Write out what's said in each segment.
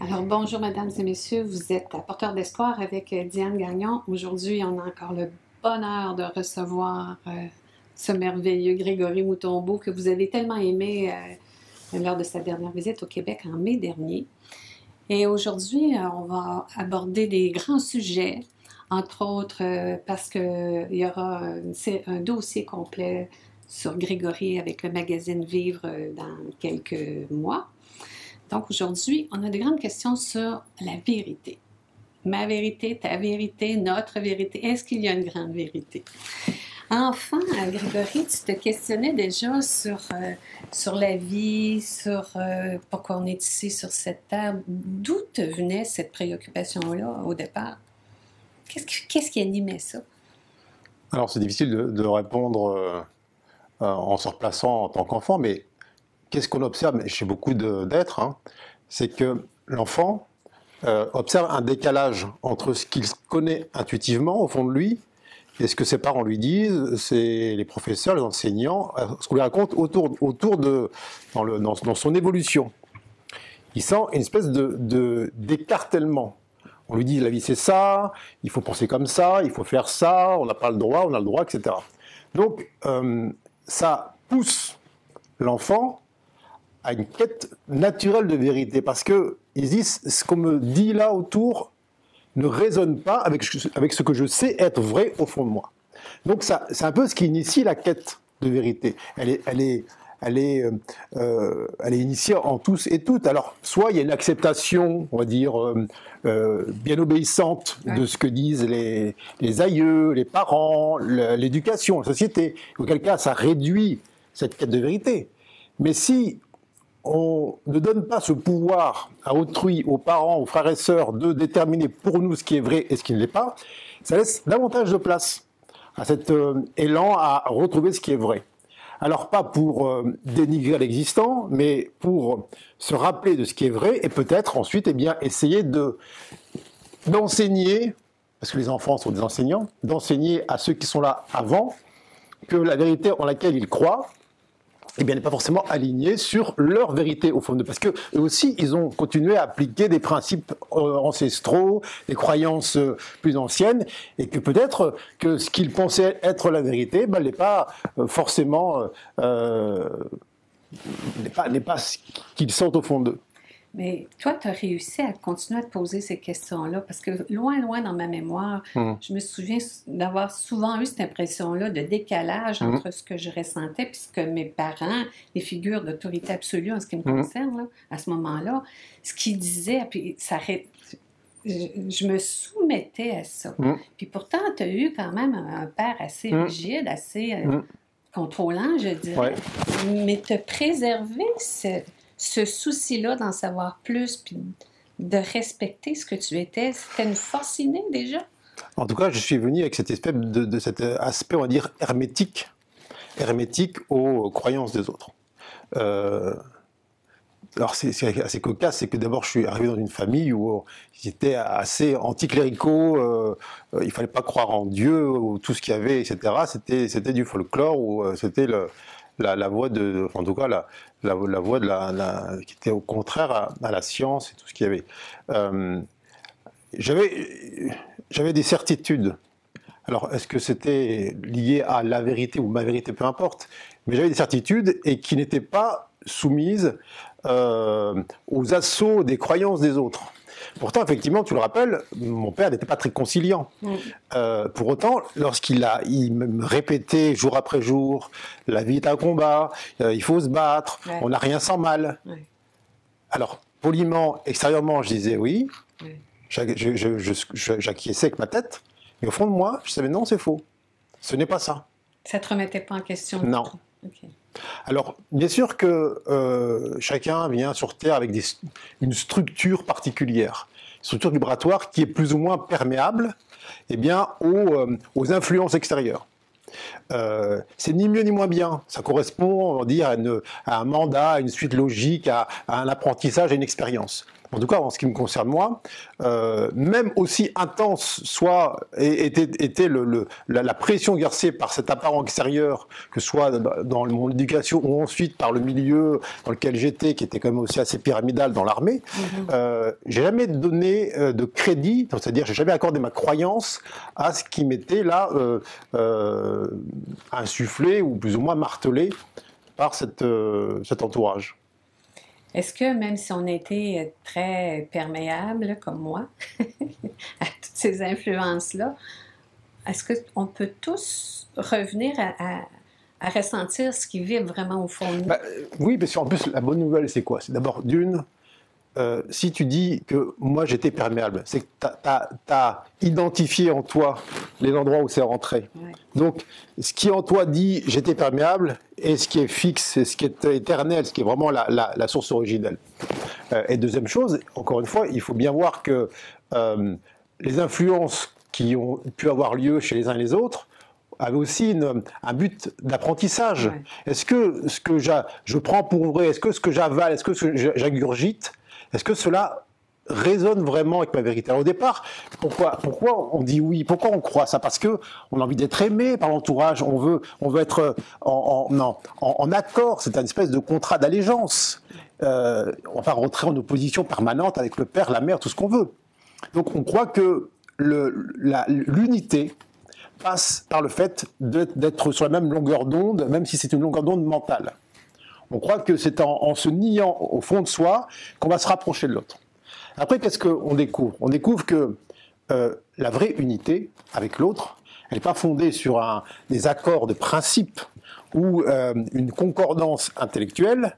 Alors, bonjour, mesdames et messieurs. Vous êtes apporteur d'espoir avec euh, Diane Gagnon. Aujourd'hui, on a encore le bonheur de recevoir euh, ce merveilleux Grégory Moutombeau que vous avez tellement aimé euh, lors de sa dernière visite au Québec en mai dernier. Et aujourd'hui, on va aborder des grands sujets, entre autres parce qu'il y aura un, dossier complet sur Grégory avec le magazine Vivre dans quelques mois. Donc aujourd'hui, on a de grandes questions sur la vérité. Ma vérité, ta vérité, notre vérité. Est-ce qu'il y a une grande vérité? Enfin, Grégory, tu te questionnais déjà sur, euh, sur la vie, sur euh, pourquoi on est ici sur cette table. D'où te venait cette préoccupation-là au départ? Qu'est-ce qui, animait ça? Alors, c'est difficile de, répondre euh, en se replaçant en tant qu'enfant, mais qu'est-ce qu'on observe chez beaucoup d'êtres hein, C'est que l'enfant euh, observe un décalage entre ce qu'il connaît intuitivement au fond de lui et ce que ses parents lui disent, c'est les professeurs, les enseignants, euh, ce qu'on lui raconte autour, autour de dans, le, dans, son évolution. Il sent une espèce de d'écartèlement. On lui dit la vie c'est ça, il faut penser comme ça, il faut faire ça, on n'a pas le droit, on a le droit, etc. Donc euh, ça pousse l'enfant à une quête naturelle de vérité, parce que ils disent ce qu'on me dit là autour ne résonne pas avec, avec ce que je sais être vrai au fond de moi. Donc ça, c'est un peu ce qui initie la quête de vérité. Elle est, elle est, elle est, euh, euh, elle est initiée en tous et toutes. Alors, soit il y a une acceptation, on va dire, euh, bien obéissante de ce que disent les, les aïeux, les parents, l'éducation, la société. Auquel cas, ça réduit cette quête de vérité. Mais si on ne donne pas ce pouvoir à autrui, aux parents, aux frères et sœurs, de déterminer pour nous ce qui est vrai et ce qui ne l'est pas, ça laisse davantage de place à cet euh, élan à retrouver ce qui est vrai. Alors pas pour euh, dénigrer l'existant, mais pour se rappeler de ce qui est vrai et peut-être ensuite eh bien, essayer de d'enseigner, parce que les enfants sont des enseignants, d'enseigner à ceux qui sont là avant que la vérité en laquelle ils croient eh bien, n'est pas forcément aligné sur leur vérité au fond de parce que eux aussi ils ont continué à appliquer des principes euh, ancestraux, des croyances euh, plus anciennes, et que peut-être que ce qu'ils pensaient être la vérité, ben, n'est pas euh, forcément n'est pas, pas ce qu'ils sentent au fond d'eux. Mais toi, tu as réussi à continuer à te poser ces questions-là parce que loin, loin dans ma mémoire, hmm. je me souviens d'avoir souvent eu cette impression-là de décalage hmm. entre ce que je ressentais et ce que mes parents, les figures d'autorité absolue en ce qui me hmm. concerne, à ce moment-là, ce qu'ils disaient, puis ça je, me soumettais à ça. Puis pourtant, tu as eu quand même un, père assez rigide, assez euh, contrôlant, je dirais. Mais te préserver ce, ce souci-là d'en savoir plus, puis de respecter ce que tu étais, c'était une force déjà? En tout cas, je suis venu avec cet aspect, on va dire, hermétique, hermétique aux croyances des autres. Euh, alors c'est assez cocasse, c'est que d'abord je suis arrivé dans une famille où j'étais assez anticléricaux, euh, il fallait pas croire en Dieu ou tout ce qu'il y avait, etc. C'était du folklore ou euh, c'était le, la, voie de, en tout cas, la, la, voie de la, qui était au contraire à, la science et tout ce qu'il y avait. Euh, j'avais des certitudes. Alors, est-ce que c'était lié à la vérité ou ma vérité, peu importe, mais j'avais des certitudes et qui n'étaient pas soumises euh, aux assauts des croyances des autres. Pourtant, effectivement, tu le rappelles, mon père n'était pas très conciliant. Euh, pour autant, lorsqu'il a, il me répétait jour après jour, la vie est un combat, euh, il faut se battre, on n'a rien sans mal. Alors, poliment, extérieurement, je disais oui, j'acquiesçais avec ma tête, mais au fond de moi, je savais non, c'est faux. Ce n'est pas ça. Ça ne te remettait pas en question Non. Alors, bien sûr que euh, chacun vient sur Terre avec une structure particulière, une structure vibratoire qui est plus ou moins perméable eh bien, aux, euh, influences extérieures. Euh, c'est ni mieux ni moins bien. Ça correspond, on va à, un mandat, à une suite logique, à, un apprentissage, à une expérience. En tout cas en ce qui me concerne moi, euh, même aussi intense soit était, était le, la, pression exercée par cet apparent extérieur, que ce soit dans mon éducation ou ensuite par le milieu dans lequel j'étais, qui était quand même aussi assez pyramidal dans l'armée, mm-hmm. euh, j'ai jamais donné euh, de crédit, c'est-à-dire j'ai jamais accordé ma croyance à ce qui m'était là insufflé ou plus ou moins martelé par cette, cet entourage. Est-ce que même si on était très perméable, comme moi, à toutes ces influences-là, est-ce qu'on peut tous revenir à, ressentir ce qui vit vraiment au fond de nous? Ben, oui, parce qu'en plus, la bonne nouvelle, c'est quoi? C'est d'abord, d'une, euh, si tu dis que moi j'étais perméable, c'est que tu as, identifié en toi les endroits où c'est rentré. Donc, ce qui en toi dit j'étais perméable, et ce qui est fixe, ce qui est éternel, ce qui est vraiment la, source originelle. Euh, et deuxième chose, encore une fois, il faut bien voir que euh, les influences qui ont pu avoir lieu chez les uns et les autres avaient aussi un but d'apprentissage. Est-ce que ce que je prends pour vrai, est-ce que ce que j'avale, est-ce que ce que j'agurgite, est-ce que cela résonne vraiment avec ma vérité? au départ, pourquoi, pourquoi on dit oui? Pourquoi on croit ça? Parce que on a envie d'être aimé par l'entourage, on veut, on veut être en, non, en, accord, c'est une espèce de contrat d'allégeance. Euh, on va rentrer en opposition permanente avec le père, la mère, tout ce qu'on veut. Donc on croit que l'unité passe par le fait d'être sur la même longueur d'onde, même si c'est une longueur d'onde mentale. On croit que c'est en, se niant au fond de soi qu'on va se rapprocher de l'autre. Après, qu'est-ce qu'on découvre? On découvre que euh, la vraie unité avec l'autre, elle n'est pas fondée sur des accords de principe ou euh, une concordance intellectuelle,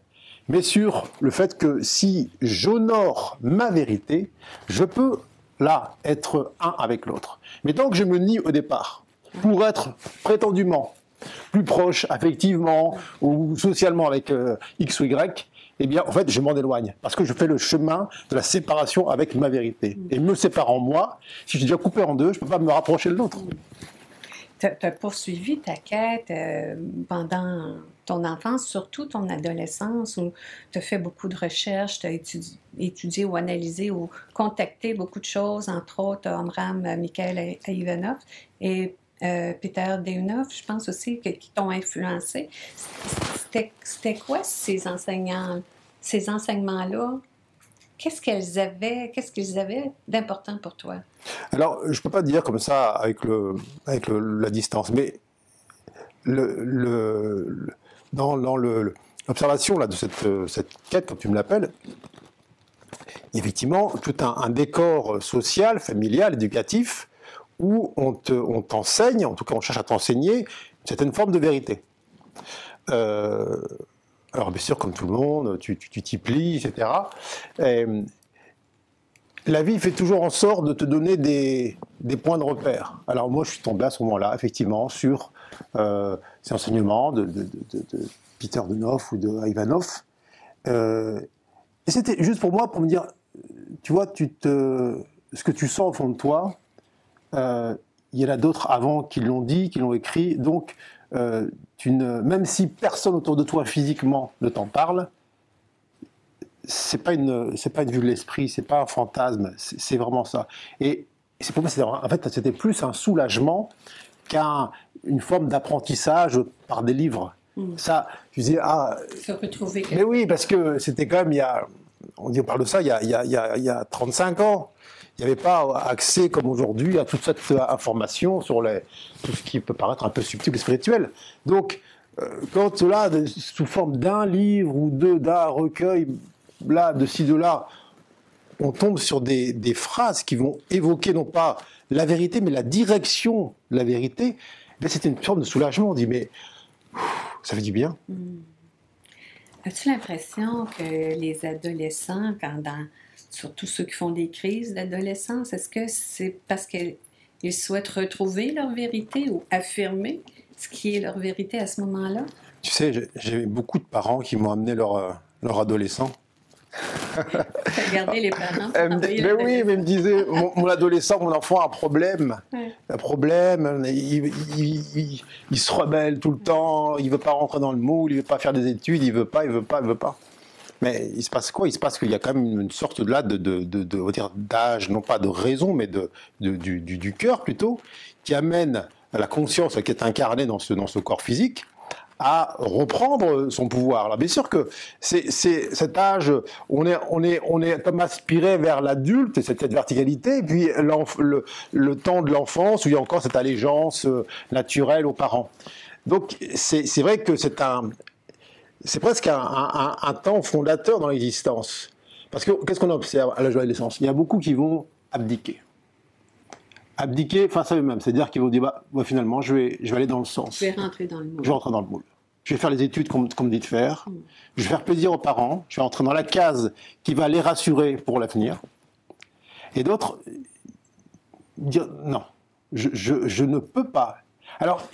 mais sur le fait que si j'honore ma vérité, je peux là être un avec l'autre. Mais tant que je me nie au départ, pour être prétendument plus proche affectivement ou socialement avec euh, X ou Y, eh bien, en fait, je m'en éloigne parce que je fais le chemin de la séparation avec ma vérité. Et me séparant moi, si je suis déjà coupé en deux, je ne peux pas me rapprocher de l'autre. Tu as, poursuivi ta quête euh, pendant ton enfance, surtout ton adolescence, où tu as fait beaucoup de recherches, tu as étudié, ou analysé ou contacté beaucoup de choses, entre autres Omram, Michael Ivanov. Et euh, Peter Deunov, je pense aussi, qui t'ont influencé. C'était quoi ces enseignants, ces enseignements-là? Qu'est-ce qu'elles avaient, qu'est-ce qu'ils avaient d'important pour toi? Alors, je ne peux pas dire comme ça avec, le, avec la distance, mais le, dans, l'observation de cette, cette quête, comme tu me l'appelles, effectivement tout un, décor social, familial, éducatif, où on t'enseigne, en tout cas on cherche à t'enseigner, une certaine forme de vérité. Euh, alors bien sûr, comme tout le monde, tu t'y plies, etc. la vie fait toujours en sorte de te donner des, points de repère. Alors moi, je suis tombé à ce moment-là, effectivement, sur euh, ces enseignements de, Peter Denov ou de Ivanov. Euh, et c'était juste pour moi, pour me dire, tu vois, tu te, ce que tu sens au fond de toi, euh, il y en a d'autres avant qui l'ont dit, qui l'ont écrit. Donc, euh, tu ne, même si personne autour de toi physiquement ne t'en parle, c'est pas une, c'est pas une vue de l'esprit, c'est pas un fantasme, c'est vraiment ça. Et c'est pour moi, en fait, c'était plus un soulagement qu'une forme d'apprentissage par des livres. Hmm. Ça, je disais, ah. Se retrouver. Mais oui, parce que c'était quand même, il y a, on, dit, on parle de ça, il y a, il y a, il y a 35 ans il n'y avait pas accès comme aujourd'hui à toute cette information sur tout ce qui peut paraître un peu subtil et spirituel. Donc, euh, quand là, sous forme d'un livre ou deux, d'un recueil, là, de ci, de là, on tombe sur des, phrases qui vont évoquer non pas la vérité, mais la direction de la vérité, c'était une forme de soulagement. On dit, mais ça fait du bien. Hmm. As-tu l'impression que les adolescents, pendant surtout ceux qui font des crises d'adolescence, est-ce que c'est parce qu'ils souhaitent retrouver leur vérité ou affirmer ce qui est leur vérité à ce moment-là? Tu sais, j'ai beaucoup de parents qui m'ont amené leur, euh, leur adolescent. Regardez les parents. mais oui, mais ils me disaient, mon, adolescent, mon enfant a un problème. Un problème, il, il, se rebelle tout le temps, il veut pas rentrer dans le moule, il veut pas faire des études, il veut pas, il veut pas, il veut pas. Mais il se passe quoi? Il se passe qu'il y a quand même une sorte là de, de, de, de d'âge, non pas de raison, mais de, du, cœur plutôt, qui amène la conscience qui est incarnée dans ce, dans ce corps physique à reprendre son pouvoir. Alors bien sûr que c'est cet âge, on est, on est, on est comme aspiré vers l'adulte et cette verticalité, et puis le, le temps de l'enfance où il y a encore cette allégeance euh, naturelle aux parents. Donc c'est vrai que c'est un, c'est presque un, un, un, temps fondateur dans l'existence. Parce que qu'est-ce qu'on observe à la joie de l'essence? Il y a beaucoup qui vont abdiquer abdiquer face à eux-mêmes. C'est-à-dire qu'ils vont dire, bah, finalement, je vais, je vais aller dans le sens. Je vais rentrer dans le moule. Je vais rentrer dans le moule. Je vais faire les études qu'on me dit de faire. Mm. Je vais faire plaisir aux parents. Je vais rentrer dans la case qui va les rassurer pour l'avenir. Et d'autres dire, non, je, je, je, ne peux pas. Alors,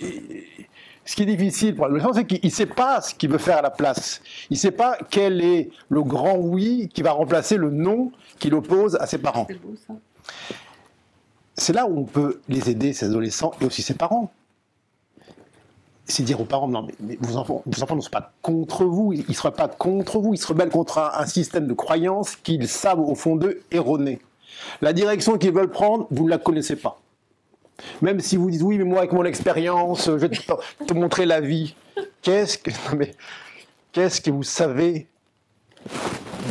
ce qui est difficile pour l'adolescent, c'est qu'il ne sait pas ce qu'il veut faire à la place. Il ne sait pas quel est le grand oui qui va remplacer le non qu'il oppose à ses parents. C'est beau ça c'est là où on peut les aider, ces adolescents, et aussi ses parents. C'est dire aux parents, non, mais, vos enfants, vos enfants ne sont pas contre vous, ils ne seraient pas contre vous, ils se rebellent contre un, système de croyances qu'ils savent au fond d'eux erroné. La direction qu'ils veulent prendre, vous ne la connaissez pas. Même si vous dites, oui, mais moi, avec mon expérience, je vais te, montrer la vie. Qu'est-ce que, qu'est-ce que vous savez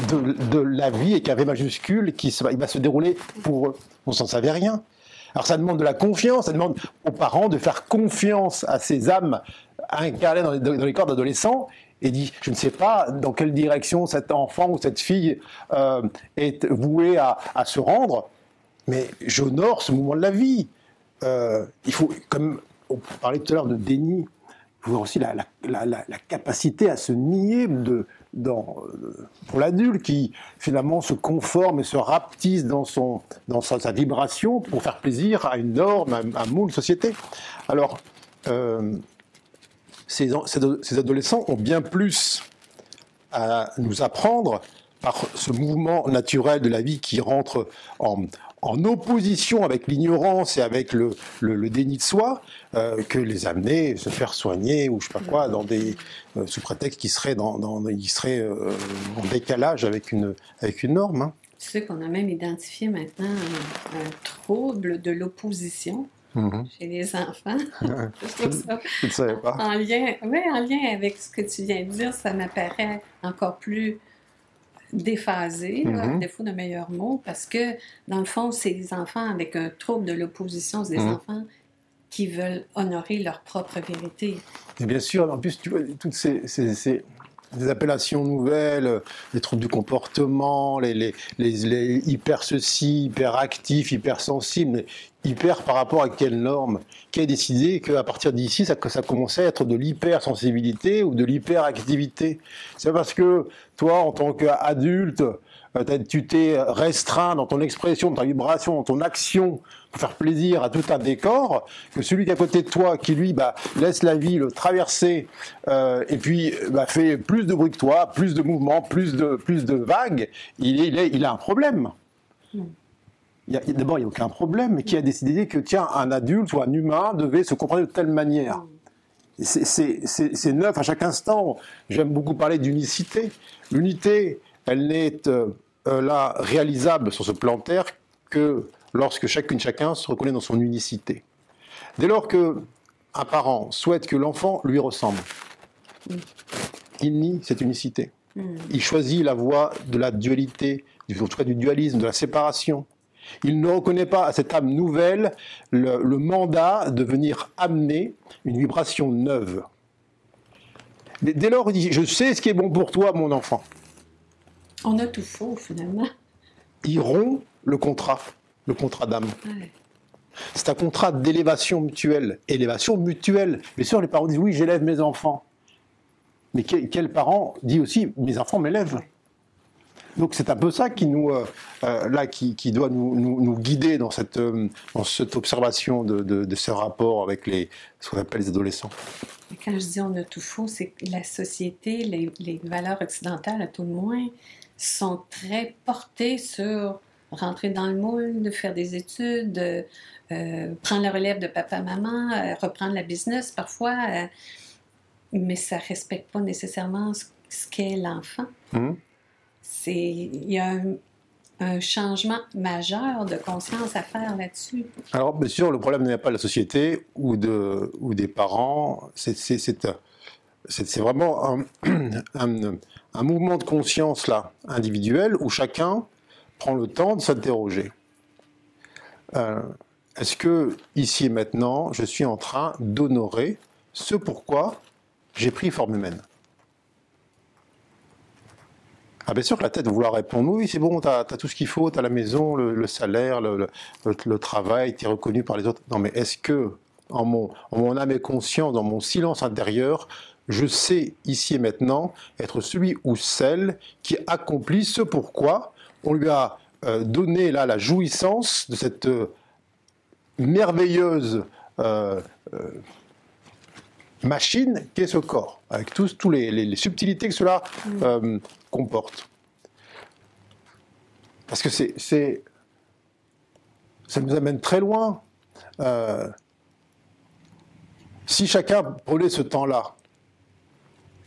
de, la vie et qu'avec majuscule qui va se dérouler pour eux? On s'en savait rien. Alors ça demande de la confiance, ça demande aux parents de faire confiance à ces âmes incarnées dans les, corps d'adolescents et dit je ne sais pas dans quelle direction cet enfant ou cette fille euh, est voué à, à, se rendre, mais j'honore ce moment de la vie. Euh, il faut, comme on parlait tout à l'heure de déni, il faut aussi la, capacité à se nier de, euh, pour l'adulte qui finalement se conforme et se rapetisse dans, son, dans sa, vibration pour faire plaisir à une norme, à, à un moule société. Alors, euh, ces, adolescents ont bien plus à nous apprendre par ce mouvement naturel de la vie qui rentre en, en opposition avec l'ignorance et avec le, le, le, déni de soi euh, que les amener se faire soigner ou je sais pas quoi dans des euh, sous prétexte qui serait dans, dans il serait euh, en décalage avec une avec une norme. Hein. Tu sais qu'on a même identifié maintenant un, un trouble de l'opposition Mmh. chez les enfants. je ne savais pas. En lien, ouais, en lien avec ce que tu viens de dire, ça m'apparaît encore plus déphasé, mm -hmm. à défaut de meilleur mot, parce que, dans le fond, c'est des enfants avec un trouble de l'opposition, c'est des mm -hmm. enfants qui veulent honorer leur propre vérité. Et bien sûr, en plus, tu vois, toutes ces, ces, ces des appellations nouvelles, les troubles du comportement, les, les, les, les hyper ceci, hyper actifs, hyper sensibles, hyper par rapport à quelle norme Qui a décidé qu'à partir d'ici, ça, ça commençait à être de l'hypersensibilité ou de l'hyperactivité. C'est parce que toi, en tant qu'adulte, tu t'es restreint dans ton expression, dans ta vibration, dans ton action faire plaisir à tout un décor, que celui qui est à côté de toi, qui lui bah, laisse la vie le traverser euh, et puis bah, fait plus de bruit que toi, plus de mouvements, plus de, plus de vagues, il, est, il, a un problème. D'abord, il n'y a aucun problème, mais qui a décidé que, tiens, un adulte ou un humain devait se comprendre de telle manière C'est neuf à chaque instant. J'aime beaucoup parler d'unicité. L'unité, elle n'est euh, là réalisable sur ce plan terre que lorsque chacune, chacun se reconnaît dans son unicité. Dès lors que un parent souhaite que l'enfant lui ressemble, il nie cette unicité. Hmm. Il choisit la voie de la dualité, en tout cas du dualisme, de la séparation. Il ne reconnaît pas à cette âme nouvelle le, le mandat de venir amener une vibration neuve. Dès lors, il dit, je sais ce qui est bon pour toi, mon enfant. On a tout faux, finalement. Il rompt le contrat, le contrat d'âme. C'est un contrat d'élévation mutuelle. Élévation mutuelle. Bien sûr, les parents disent, oui, j'élève mes enfants. Mais quel, parent dit aussi, mes enfants m'élèvent donc c'est un peu ça qui nous, euh, euh, là, qui, doit nous, nous, guider dans cette, euh, dans cette observation de, de, de ce rapport avec les, ce qu'on appelle les adolescents. Quand je dis on a tout faux, c'est que la société, les, les, valeurs occidentales à tout le moins, sont très portées sur rentrer dans le moule, de faire des études, euh, prendre la relève de papa-maman, euh, reprendre la business parfois, euh, mais ça ne respecte pas nécessairement ce, ce qu'est l'enfant. Mmh. il y a un, changement majeur de conscience à faire là-dessus. Alors, bien sûr, le problème n'est pas de la société ou, de, ou des parents. C'est vraiment un, un, mouvement de conscience là, individuel où chacun prend le temps de s'interroger. Euh, est-ce que, ici et maintenant, je suis en train d'honorer ce pourquoi j'ai pris forme humaine? Ah bien sûr que la tête vouloir répondre oui c'est bon, tu as, tout ce qu'il faut, tu as la maison, le, salaire, le, travail, tu es reconnu par les autres. Non mais est-ce que en mon, en mon âme et conscience, dans mon silence intérieur, je sais ici et maintenant être celui ou celle qui accomplit ce pourquoi on lui a euh, donné là la jouissance de cette euh, merveilleuse euh, machine qu'est ce corps, avec tous, tous les, subtilités que cela mm. comporte. Parce que c'est, ça nous amène très loin. si chacun prenait ce temps-là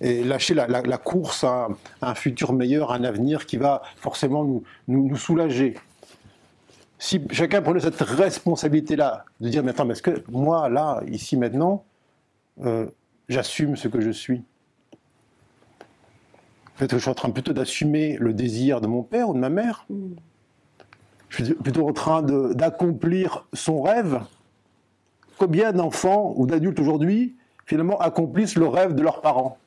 et lâcher la, course à, un futur meilleur, un avenir qui va forcément nous, nous, soulager. Si chacun prenait cette responsabilité-là, de dire, mais attends, mais est-ce que moi, là, ici, maintenant, euh, j'assume ce que je suis? Peut-être que je suis en train plutôt d'assumer le désir de mon père ou de ma mère? Je suis plutôt en train d'accomplir son rêve? Combien d'enfants ou d'adultes aujourd'hui, finalement, accomplissent le rêve de leurs parents?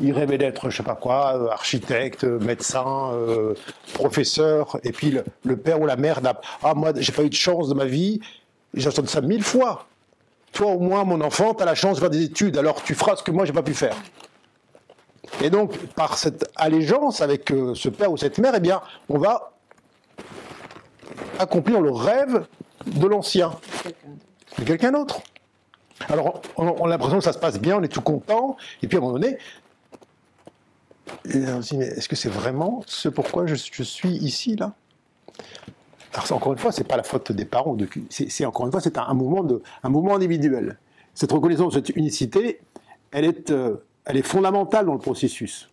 Il rêvait d'être, je sais pas quoi, euh, architecte, médecin, euh, professeur. Et puis le, père ou la mère n'a Ah, moi, j'ai pas eu de chance de ma vie. J'entends ça mille fois. Toi, au moins, mon enfant, tu as la chance de faire des études, alors tu feras ce que moi, j'ai pas pu faire. Et donc, par cette allégeance avec euh, ce père ou cette mère, eh bien, on va accomplir le rêve de l'ancien, de quelqu'un d'autre. Alors, on, a l'impression que ça se passe bien, on est tout content, et puis à un moment donné, est-ce que c'est vraiment ce pourquoi je, suis ici, là? Alors, encore une fois, ce n'est pas la faute des parents, c'est encore une fois, c'est un, mouvement de, un mouvement individuel. Cette reconnaissance, cette unicité, elle est, euh, elle est fondamentale dans le processus.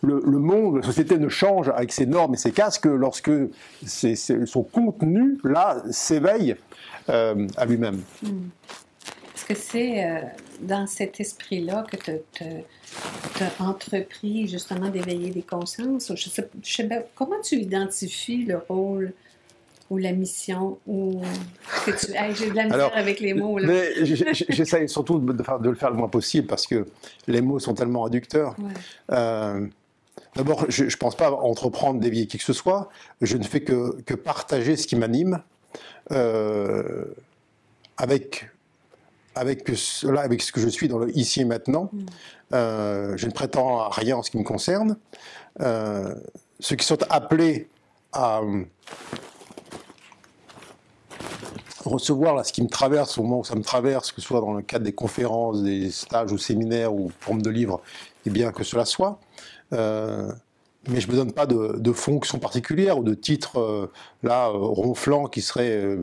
Le, monde, la société ne change avec ses normes et ses casques lorsque son contenu, là, s'éveille euh, à lui-même. Hmm que c'est euh, dans cet esprit-là que tu as entrepris justement d'éveiller les consciences? Je sais, sais comment tu identifies le rôle ou la mission ou que tu j'ai de la misère avec les mots j'essaie surtout de, de, le faire le moins possible parce que les mots sont tellement réducteurs. Euh, d'abord je ne pense pas entreprendre d'éveiller qui que ce soit. Je ne fais que, que partager ce qui m'anime euh, avec avec cela, avec ce que je suis dans le ici et maintenant. Mm. Euh, je ne prétends à rien en ce qui me concerne. Euh, ceux qui sont appelés à euh, recevoir là, ce qui me traverse au moment où ça me traverse, que ce soit dans le cadre des conférences, des stages ou séminaires ou forme de livres, et bien que cela soit. mais je ne me donne pas de, de, fonction particulière ou de titre là ronflant qui serait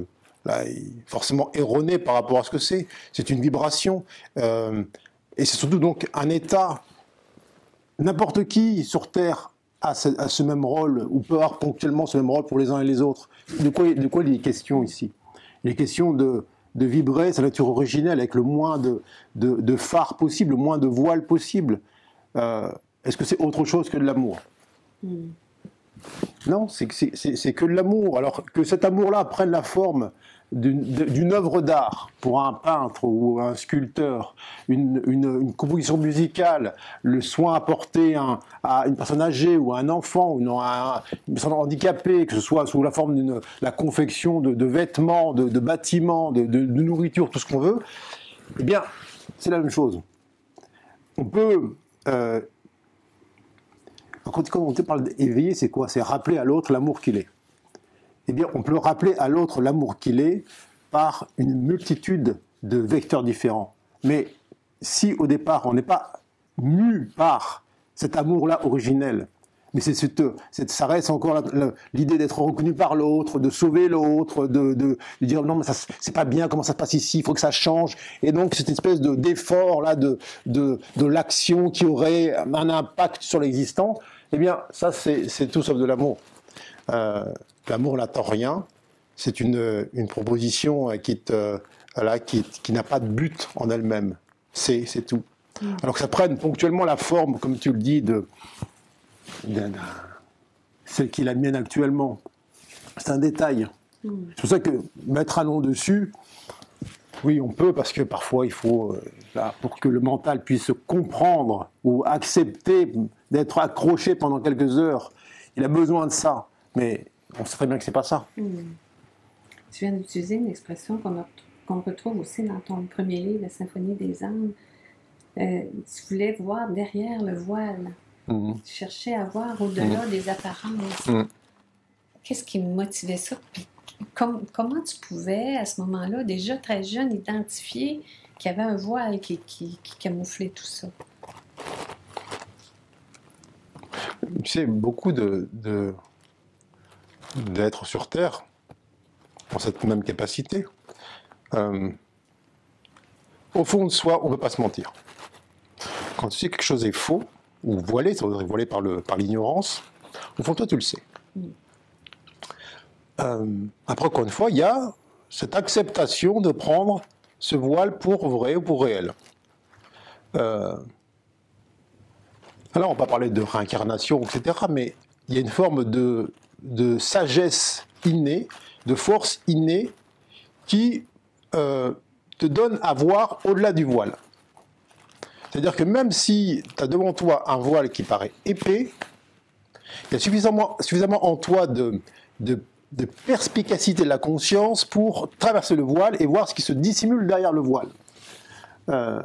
forcément erroné par rapport à ce que c'est. C'est une vibration. Euh, et c'est surtout donc un état. N'importe qui sur Terre a ce, même rôle, ou peut avoir ponctuellement ce même rôle pour les uns et les autres. De quoi, de quoi il est question ici? Il est question de, de vibrer sa nature originelle avec le moins de, de, phare possible, le moins de voile possible. Euh, est-ce que c'est autre chose que de l'amour? Hmm. Non, c'est que de l'amour. Alors que cet amour-là prenne la forme d'une œuvre d'art pour un peintre ou un sculpteur, une, composition musicale, le soin apporté à, une personne âgée ou à un enfant ou à une personne handicapée, que ce soit sous la forme de la confection de, vêtements, de, bâtiments, de, nourriture, tout ce qu'on veut, eh bien, c'est la même chose. On peut euh, quand, on parle d'éveiller, c'est quoi? C'est rappeler à l'autre l'amour qu'il est eh bien, on peut rappeler à l'autre l'amour qu'il est par une multitude de vecteurs différents. Mais si au départ on n'est pas mu par cet amour-là originel, mais c'est ça reste encore l'idée d'être reconnu par l'autre, de sauver l'autre, de, de, dire non, mais ça c'est pas bien, comment ça se passe ici, il faut que ça change. Et donc cette espèce de d'effort là de de, de l'action qui aurait un impact sur l'existant, eh bien ça c'est tout sauf de l'amour. Euh, l'amour n'attend rien. C'est une, une proposition qui, voilà, qui, qui n'a pas de but en elle-même. C'est tout. Mm. Alors que ça prenne ponctuellement la forme, comme tu le dis, de, celle qui est la mienne actuellement. C'est un détail. Mm. C'est pour ça que mettre un nom dessus, oui, on peut, parce que parfois il faut, euh, pour que le mental puisse comprendre ou accepter d'être accroché pendant quelques heures, il a besoin de ça. Mais on sait très bien que c'est pas ça. Mm. Tu viens d'utiliser une expression qu'on retrouve aussi dans ton premier livre, La Symphonie des âmes. Euh, tu voulais voir derrière le voile. Mhm. Tu cherchais à voir au-delà mhm. des apparences. Qu'est-ce qui motivait ça? comment tu pouvais, à ce moment-là, déjà très jeune, identifier qu'il y avait un voile qui, qui, camouflait tout ça? Tu sais, beaucoup de, d'être sur Terre ont cette même capacité. Euh, au fond de soi, on ne peut pas se mentir quand tu sais que quelque chose est faux, ou voilé, ça veut dire voilé par, l'ignorance, au fond, toi, tu le sais. Euh, après, encore une fois, il y a cette acceptation de prendre ce voile pour vrai ou pour réel. Euh, alors, on va pas parler de réincarnation, etc., mais il y a une forme de, de sagesse innée, de force innée, qui euh, te donne à voir au-delà du voile. C'est-à-dire que même si tu as devant toi un voile qui paraît épais, il y a suffisamment, en toi de, perspicacité de la conscience pour traverser le voile et voir ce qui se dissimule derrière le voile. Euh,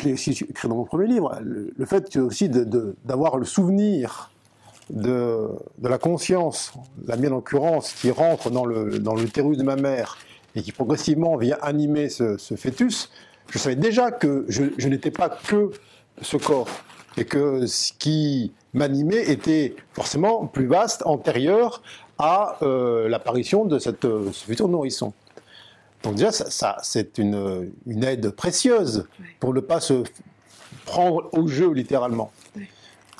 je l'ai aussi écrit dans mon premier livre, le, fait aussi d'avoir le souvenir de, la conscience, la mienne en l'occurrence, qui rentre dans le, dans de ma mère et qui progressivement vient animer ce, fœtus, je savais déjà que je, n'étais pas que ce corps et que ce qui m'animait était forcément plus vaste, antérieur à euh, l'apparition de cette, ce futur nourrisson. Donc déjà, ça, c'est une, une, aide précieuse pour ne pas se prendre au jeu littéralement.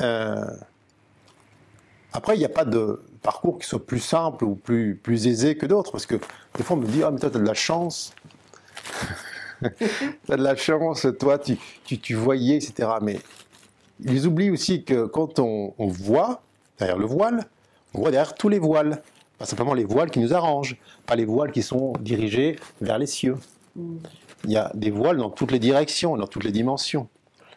Euh, après, il n'y a pas de parcours qui soit plus simple ou plus, plus aisé que d'autres, parce que des fois on me dit, ah mais toi tu as de la chance, tu as de la chance, toi tu, tu, tu, voyais, etc. Mais ils oublient aussi que quand on, on, voit derrière le voile, on voit derrière tous les voiles, pas simplement les voiles qui nous arrangent, pas les voiles qui sont dirigés vers les cieux. Mm. Il y a des voiles dans toutes les directions, dans toutes les dimensions.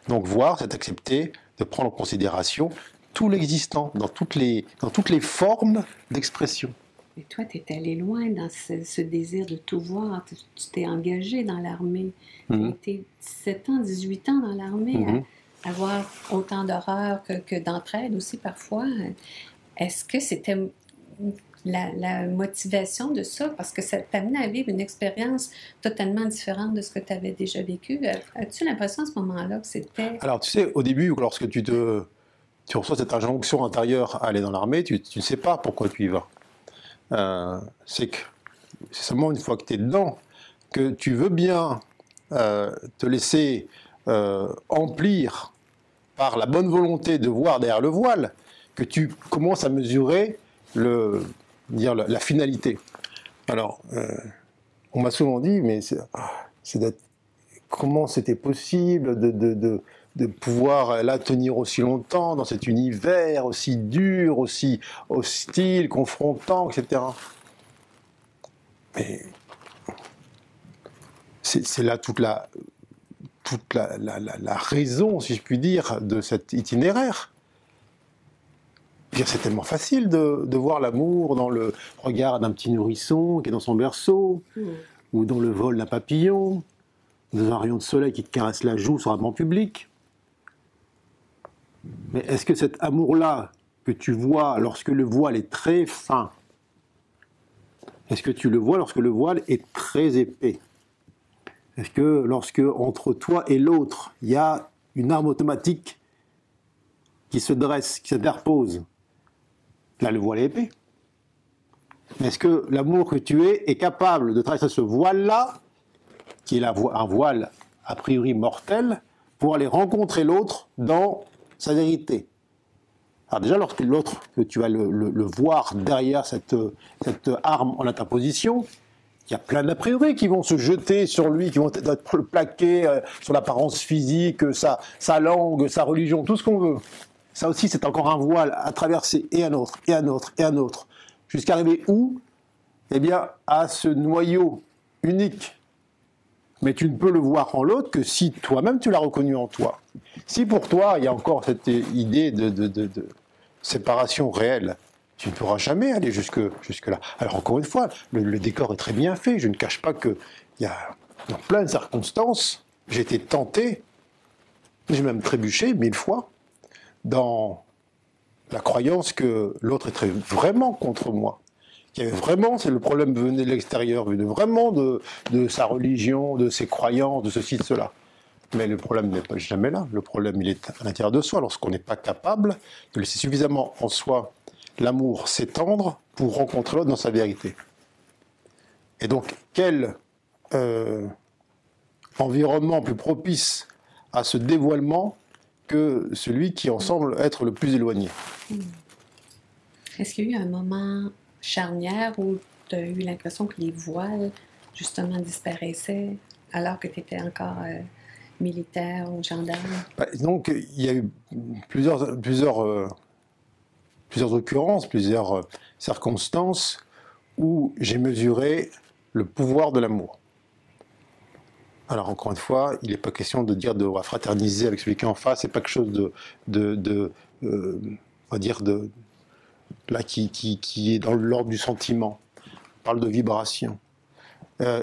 Donc voir, c'est accepter de prendre en considération tout l'existant, dans toutes les, dans toutes les formes d'expression. Et toi, tu es allé loin dans ce, désir de tout voir. Tu t'es engagé dans l'armée. Tu été 17 ans, 18 ans dans l'armée, à, mhm. avoir autant d'horreur que, que d'entraide aussi parfois. Est-ce que c'était la, motivation de ça? Parce que ça t'amène à vivre une expérience totalement différente de ce que tu avais déjà vécu. As-tu l'impression à ce moment-là que c'était... Alors, tu sais, au début, lorsque tu reçois cette injonction intérieure à aller dans l'armée, tu ne sais pas pourquoi tu y vas. Euh, c'est seulement une fois que tu es dedans que tu veux bien euh, te laisser euh, emplir par la bonne volonté de voir derrière le voile que tu commences à mesurer le, dire, la, finalité. Alors, on m'a souvent dit, mais ah, comment c'était possible de pouvoir la tenir aussi longtemps dans cet univers aussi dur, aussi hostile, confrontant, etc. Mais c'est là toute la, toute la, raison, si je puis dire, de cet itinéraire. C'est tellement facile de, de voir l'amour dans le regard d'un petit nourrisson qui est dans son berceau, mmh. ou dans le vol d'un papillon, dans un rayon de soleil qui te caresse la joue sur un banc public. Mais est-ce que cet amour-là que tu vois lorsque le voile est très fin, est-ce que tu le vois lorsque le voile est très épais? Est-ce que lorsque entre toi et l'autre, il y a une arme automatique qui se dresse, qui s'interpose, là le voile est épais. Est-ce que l'amour que tu es est capable de traverser ce voile-là, qui est un voile a priori mortel, pour aller rencontrer l'autre dans sa vérité? Alors déjà, lorsque l'autre, que tu vas le, voir derrière cette, arme en interposition, il y a plein d'a priori qui vont se jeter sur lui, qui vont être plaqués euh, sur l'apparence physique, sa, sa langue, sa religion, tout ce qu'on veut. Ça aussi, c'est encore un voile à traverser, et un autre, et un autre, et un autre. Jusqu'à arriver où? Eh bien, à ce noyau unique. Mais tu ne peux le voir en l'autre que si toi-même tu l'as reconnu en toi. Si pour toi, il y a encore cette idée de, séparation réelle, tu ne pourras jamais aller jusque, là. Alors encore une fois, le, décor est très bien fait. Je ne cache pas qu'il y a dans plein de circonstances, j'ai été tenté, j'ai même trébuché mille fois, dans la croyance que l'autre était vraiment contre moi. Qu'il y avait vraiment, c'est le problème venait de l'extérieur, venait vraiment de, sa religion, de ses croyances, de ceci, de cela. Mais le problème n'est pas jamais là. Le problème, il est à l'intérieur de soi, lorsqu'on n'est pas capable de laisser suffisamment en soi l'amour s'étendre pour rencontrer l'autre dans sa vérité. Et donc, quel euh, environnement plus propice à ce dévoilement que celui qui en semble être le plus éloigné hmm. Est-ce qu'il y a eu un moment charnière où tu as eu l'impression que les voiles, justement, disparaissaient alors que tu étais encore... Euh, militaires ou gendarmes bah, Donc, il y a eu plusieurs, plusieurs, euh, plusieurs occurrences, plusieurs euh, circonstances où j'ai mesuré le pouvoir de l'amour. Alors encore une fois, il n'est pas question de dire de fraterniser avec celui qui est en face, c'est pas quelque chose de, de, de euh, on va dire de là qui, qui, qui est dans l'ordre du sentiment. On parle de vibration.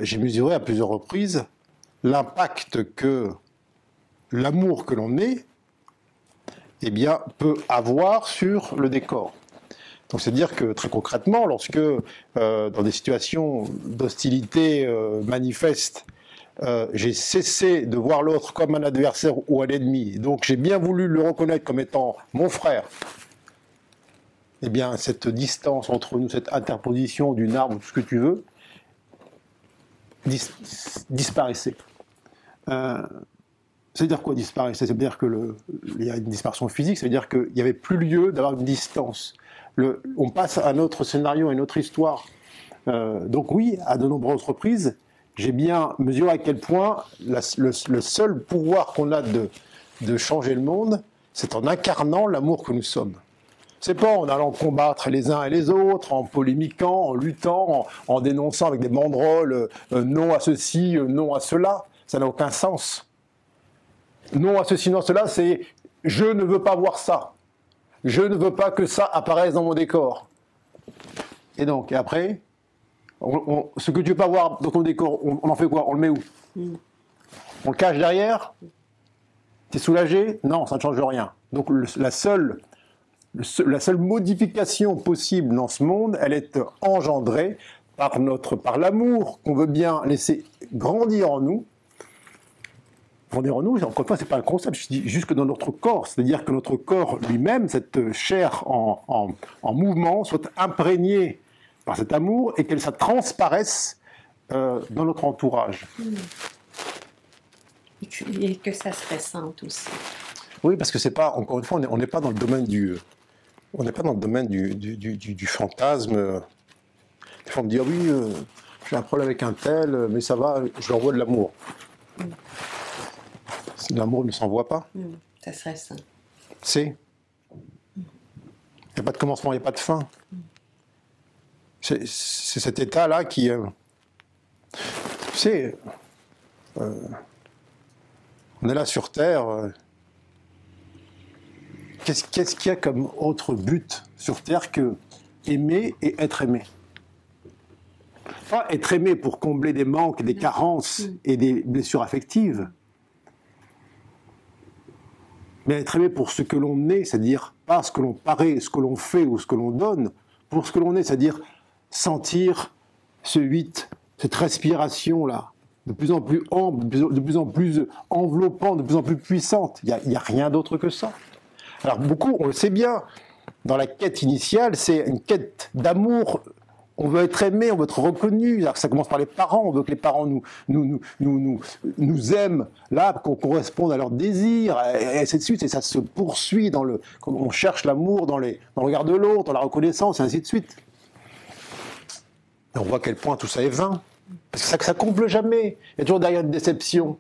j'ai mesuré à plusieurs reprises l'impact que l'amour que l'on est, eh bien, peut avoir sur le décor. Donc c'est-à-dire que très concrètement, lorsque euh, dans des situations d'hostilité euh, manifeste, euh, j'ai cessé de voir l'autre comme un adversaire ou un ennemi, donc j'ai bien voulu le reconnaître comme étant mon frère, eh bien cette distance entre nous, cette interposition d'une arme, tout ce que tu veux, disparaissait. C'est-à-dire quoi disparaître C'est-à-dire qu'il y a une disparition physique, c'est-à-dire qu'il n'y avait plus lieu d'avoir une distance. On passe à un autre scénario, à une autre histoire. Euh, donc oui, à de nombreuses reprises, j'ai bien mesuré à quel point le, seul pouvoir qu'on a de, de changer le monde, c'est en incarnant l'amour que nous sommes. C'est pas en allant combattre les uns et les autres, en polémiquant, en luttant, en, dénonçant avec des banderoles euh, non à ceci, euh, non à cela. Ça n'a aucun sens non à ceci, non à cela, c'est je ne veux pas voir ça. Je ne veux pas que ça apparaisse dans mon décor. Et donc, et après, ce que tu veux pas voir dans ton décor, on, en fait quoi? On le met où? Hmm. On le cache derrière? Tu es soulagé? Non, ça ne change rien. Donc la, seule, la seule modification possible dans ce monde, elle est engendrée par notre, par l'amour qu'on veut bien laisser grandir en nous, en nous, encore une fois, c'est pas un concept, je dis juste que dans notre corps, c'est-à-dire que notre corps lui-même, cette chair en, mouvement, soit imprégné par cet amour et qu'elle ça transparaisse euh, dans notre entourage. Et que ça se ressente aussi. Oui, parce que c'est pas, encore une fois, on n'est pas dans le domaine du, on n'est pas dans le domaine du, du, du, du fantasme. Des fois, on me dit, ah oui, euh, j'ai un problème avec un tel, mais ça va, je leur envoie de l'amour. Mm. L'amour ne s'envoie pas. Hmm, ça serait ça. C'est. Il n'y a pas de commencement, il n'y a pas de fin. C'est cet état-là qui. Euh, tu euh, on est là sur Terre. Euh, qu'est-ce qu'il y a comme autre but sur Terre que aimer et être aimé? Pas être aimé pour combler des manques, des carences et des blessures affectives, mais être aimé pour ce que l'on est, c'est-à-dire pas ce que l'on paraît, ce que l'on fait ou ce que l'on donne, pour ce que l'on est, c'est-à-dire sentir ce huit, cette respiration-là, de plus en plus ample, de plus en plus enveloppante, de plus en plus puissante. Il n'y a, rien d'autre que ça. Alors beaucoup, on le sait bien, dans la quête initiale, c'est une quête d'amour. On veut être aimé, on veut être reconnu. Alors ça commence par les parents. On veut que les parents nous, nous, nous, nous, nous aiment, là, qu'on corresponde à leurs désirs, et ainsi de suite. Et ça se poursuit dans le. On cherche l'amour dans, dans le regard de l'autre, dans la reconnaissance, et ainsi de suite. Et on voit à quel point tout ça est vain. Parce que ça, ça comble jamais. Il y a toujours derrière une déception.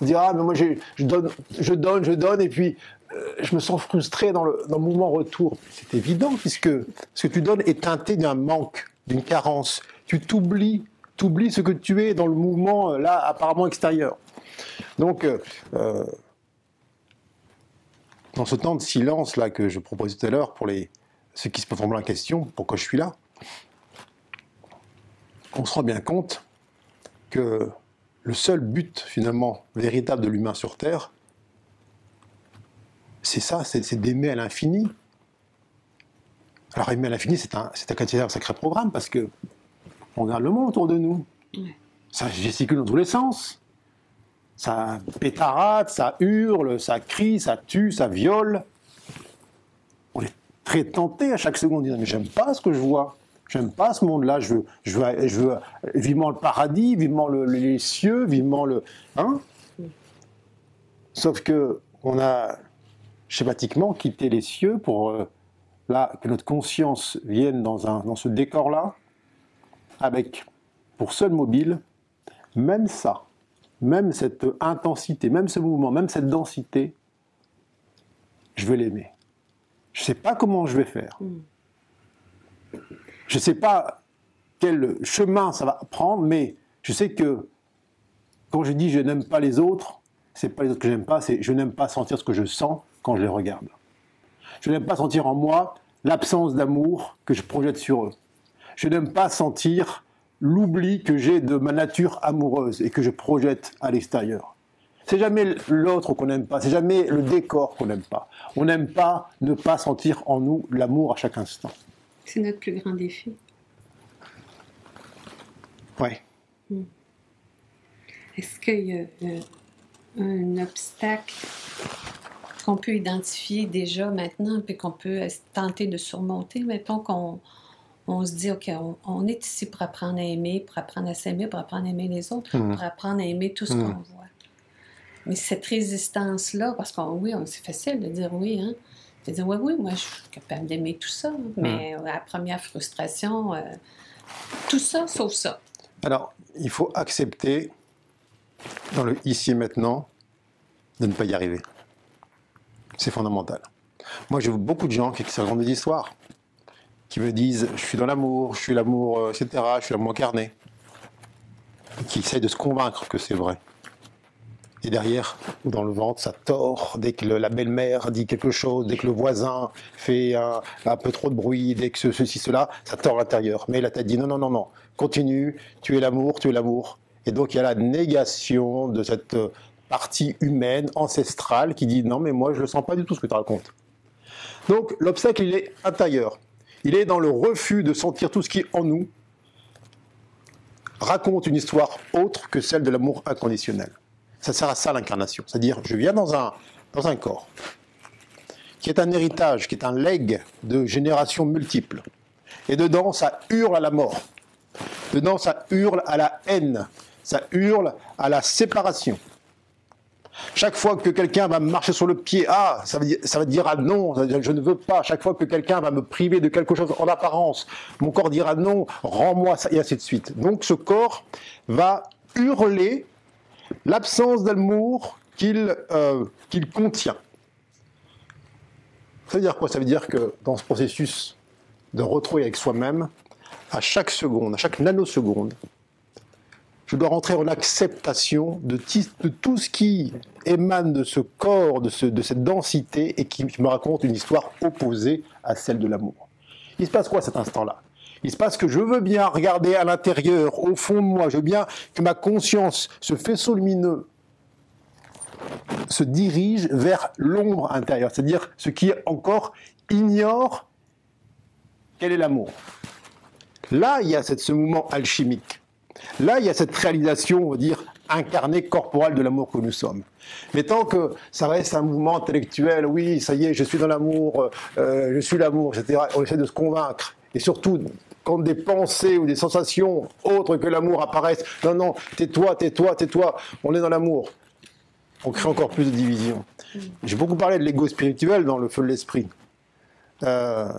On dit, ah, mais moi, je donne, je donne, je donne, et puis euh, je me sens frustré dans le, mouvement retour. C'est évident, puisque ce que tu donnes est teinté d'un manque, d'une carence. Tu t'oublies, tu oublies ce que tu es dans le mouvement, euh, là, apparemment extérieur. Donc, euh, dans ce temps de silence, là, que je proposais tout à l'heure, pour les, ceux qui se posent la question, pourquoi je suis là? On se rend bien compte que le seul but finalement véritable de l'humain sur Terre, c'est ça, c'est d'aimer à l'infini. Alors aimer à l'infini, c'est un, un, sacré programme parce que on regarde le monde autour de nous. Ça gesticule dans tous les sens. Ça pétarade, ça hurle, ça crie, ça tue, ça viole. On est très tenté à chaque seconde de dire mais j'aime pas ce que je vois. J'aime pas ce monde-là. Je veux, je veux, vivement le paradis, vivement les cieux, vivement le. Hein Sauf que on a schématiquement quitté les cieux pour euh, là que notre conscience vienne dans, un, dans ce décor-là, avec pour seul mobile, même ça, même cette intensité, même ce mouvement, même cette densité, je veux l'aimer. Je ne sais pas comment je vais faire. Je ne sais pas quel chemin ça va prendre, mais je sais que quand je dis je n'aime pas les autres, c'est pas les autres que j'aime pas, c'est je n'aime pas sentir ce que je sens quand je les regarde. Je n'aime pas sentir en moi l'absence d'amour que je projette sur eux. Je n'aime pas sentir l'oubli que j'ai de ma nature amoureuse et que je projette à l'extérieur. C'est jamais l'autre qu'on n'aime pas, c'est jamais le décor qu'on n'aime pas. On n'aime pas ne pas sentir en nous l'amour à chaque instant. C'est notre plus grand défi. Oui. Hmm. Est-ce qu'il y a euh, un obstacle qu'on peut identifier déjà maintenant, puis qu'on peut tenter de surmonter? Mettons qu'on on se dit, OK, on, est ici pour apprendre à aimer, pour apprendre à s'aimer, pour apprendre à aimer les autres, hmm. pour apprendre à aimer tout ce hmm. qu'on voit. Mais cette résistance-là, parce qu'on, oui, c'est facile de dire oui, hein, je dire, oui, oui, moi, je suis capable d'aimer tout ça, mais la première frustration, euh, tout ça sauf ça. Alors, il faut accepter, dans le ici et maintenant, de ne pas y arriver. C'est fondamental. Moi, j'ai beaucoup de gens qui se racontent des histoires, qui me disent Je suis dans l'amour, je suis l'amour, euh, etc., je suis l'amour incarné, qui essayent de se convaincre que c'est vrai. Et derrière, dans le ventre, ça tord dès que la belle-mère dit quelque chose, dès que le voisin fait un, peu trop de bruit, dès que ceci, cela, ça tord l'intérieur. Mais la tête dit non, non, non, non, continue, tu es l'amour, tu es l'amour. Et donc il y a la négation de cette partie humaine, ancestrale, qui dit non, mais moi je ne sens pas du tout ce que tu racontes. Donc l'obstacle, il est intérieur. Il est dans le refus de sentir tout ce qui est en nous raconte une histoire autre que celle de l'amour inconditionnel. Ça sert à ça l'incarnation. C'est-à-dire, je viens dans un, dans un corps qui est un héritage, qui est un leg de générations multiples. Et dedans, ça hurle à la mort. Dedans, ça hurle à la haine. Ça hurle à la séparation. Chaque fois que quelqu'un va me marcher sur le pied, ah, ça, veut dire, ça va dire ah non, je ne veux pas. Chaque fois que quelqu'un va me priver de quelque chose en apparence, mon corps dira non, rends-moi ça, et ainsi de suite. Donc ce corps va hurler l'absence d'amour euh, qu'il contient. Ça veut dire quoi? Ça veut dire que dans ce processus de retrouver avec soi-même, à chaque seconde, à chaque nanoseconde, je dois rentrer en acceptation de, tout ce qui émane de ce corps, de, de, cette densité, et qui me raconte une histoire opposée à celle de l'amour. Il se passe quoi à cet instant-là? Il se passe que je veux bien regarder à l'intérieur, au fond de moi, je veux bien que ma conscience, ce faisceau lumineux, se dirige vers l'ombre intérieure, c'est-à-dire ce qui encore ignore quel est l'amour. Là, il y a ce mouvement alchimique. Là, il y a cette réalisation, on va dire, incarnée, corporelle de l'amour que nous sommes. Mais tant que ça reste un mouvement intellectuel, oui, ça y est, je suis dans l'amour, euh, je suis l'amour, etc., on essaie de se convaincre. Et surtout, quand des pensées ou des sensations autres que l'amour apparaissent, non, non, tais-toi, tais-toi, tais-toi, on est dans l'amour. On crée encore plus de divisions. J'ai beaucoup parlé de l'ego spirituel dans le feu de l'esprit. Euh,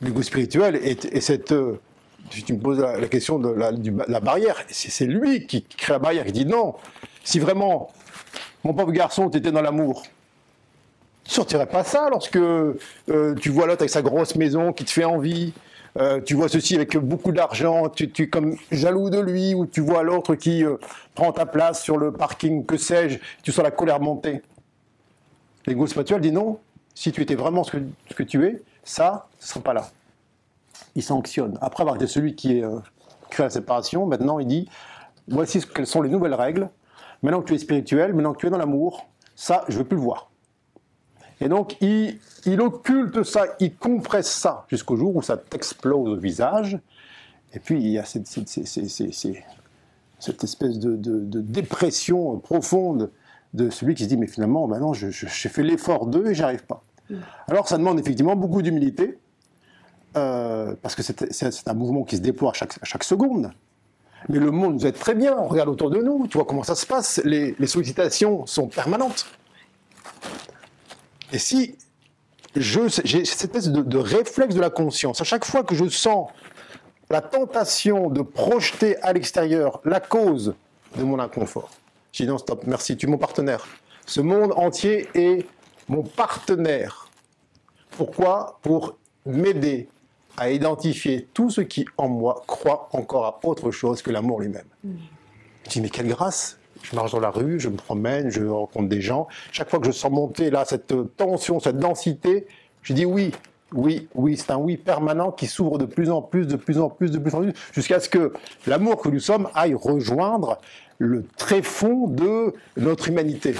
l'ego spirituel est, cette. Euh, tu me poses la, question de la, barrière, c'est lui qui, crée la barrière, qui dit non, si vraiment, mon pauvre garçon, tu étais dans l'amour, tu sortirais pas ça lorsque euh, tu vois l'autre avec sa grosse maison qui te fait envie, euh, tu vois ceci avec beaucoup d'argent, tu, es comme jaloux de lui, ou tu vois l'autre qui euh, prend ta place sur le parking, que sais-je, tu sens la colère monter. L'ego spirituel dit non, si tu étais vraiment ce que, tu es, ça, ne serait pas là. Il sanctionne. Après avoir été celui qui a euh, créé la séparation, maintenant il dit voici quelles sont les nouvelles règles. Maintenant que tu es spirituel, maintenant que tu es dans l'amour, ça, je ne veux plus le voir. Et donc, il, occulte ça, il compresse ça jusqu'au jour où ça t'explose au visage. Et puis, il y a cette, espèce de, dépression profonde de celui qui se dit, mais finalement, maintenant, j'ai fait l'effort d'eux et j'arrive pas. Mm. Alors, ça demande effectivement beaucoup d'humilité, euh, parce que c'est un mouvement qui se déploie à chaque, chaque, seconde. Mais le monde nous aide très bien, on regarde autour de nous, tu vois comment ça se passe, les sollicitations sont permanentes. Et si j'ai cette espèce de, réflexe de la conscience, à chaque fois que je sens la tentation de projeter à l'extérieur la cause de mon inconfort, je dis non, stop, merci, tu es mon partenaire. Ce monde entier est mon partenaire. Pourquoi? Pour m'aider à identifier tout ce qui en moi croit encore à autre chose que l'amour lui-même. Mm. Je dis mais quelle grâce je marche dans la rue, je me promène, je rencontre des gens. Chaque fois que je sens monter là cette tension, cette densité, je dis oui, oui, oui, c'est un oui permanent qui s'ouvre de plus en plus, de plus en plus, de plus en plus, jusqu'à ce que l'amour que nous sommes aille rejoindre le tréfonds de notre humanité.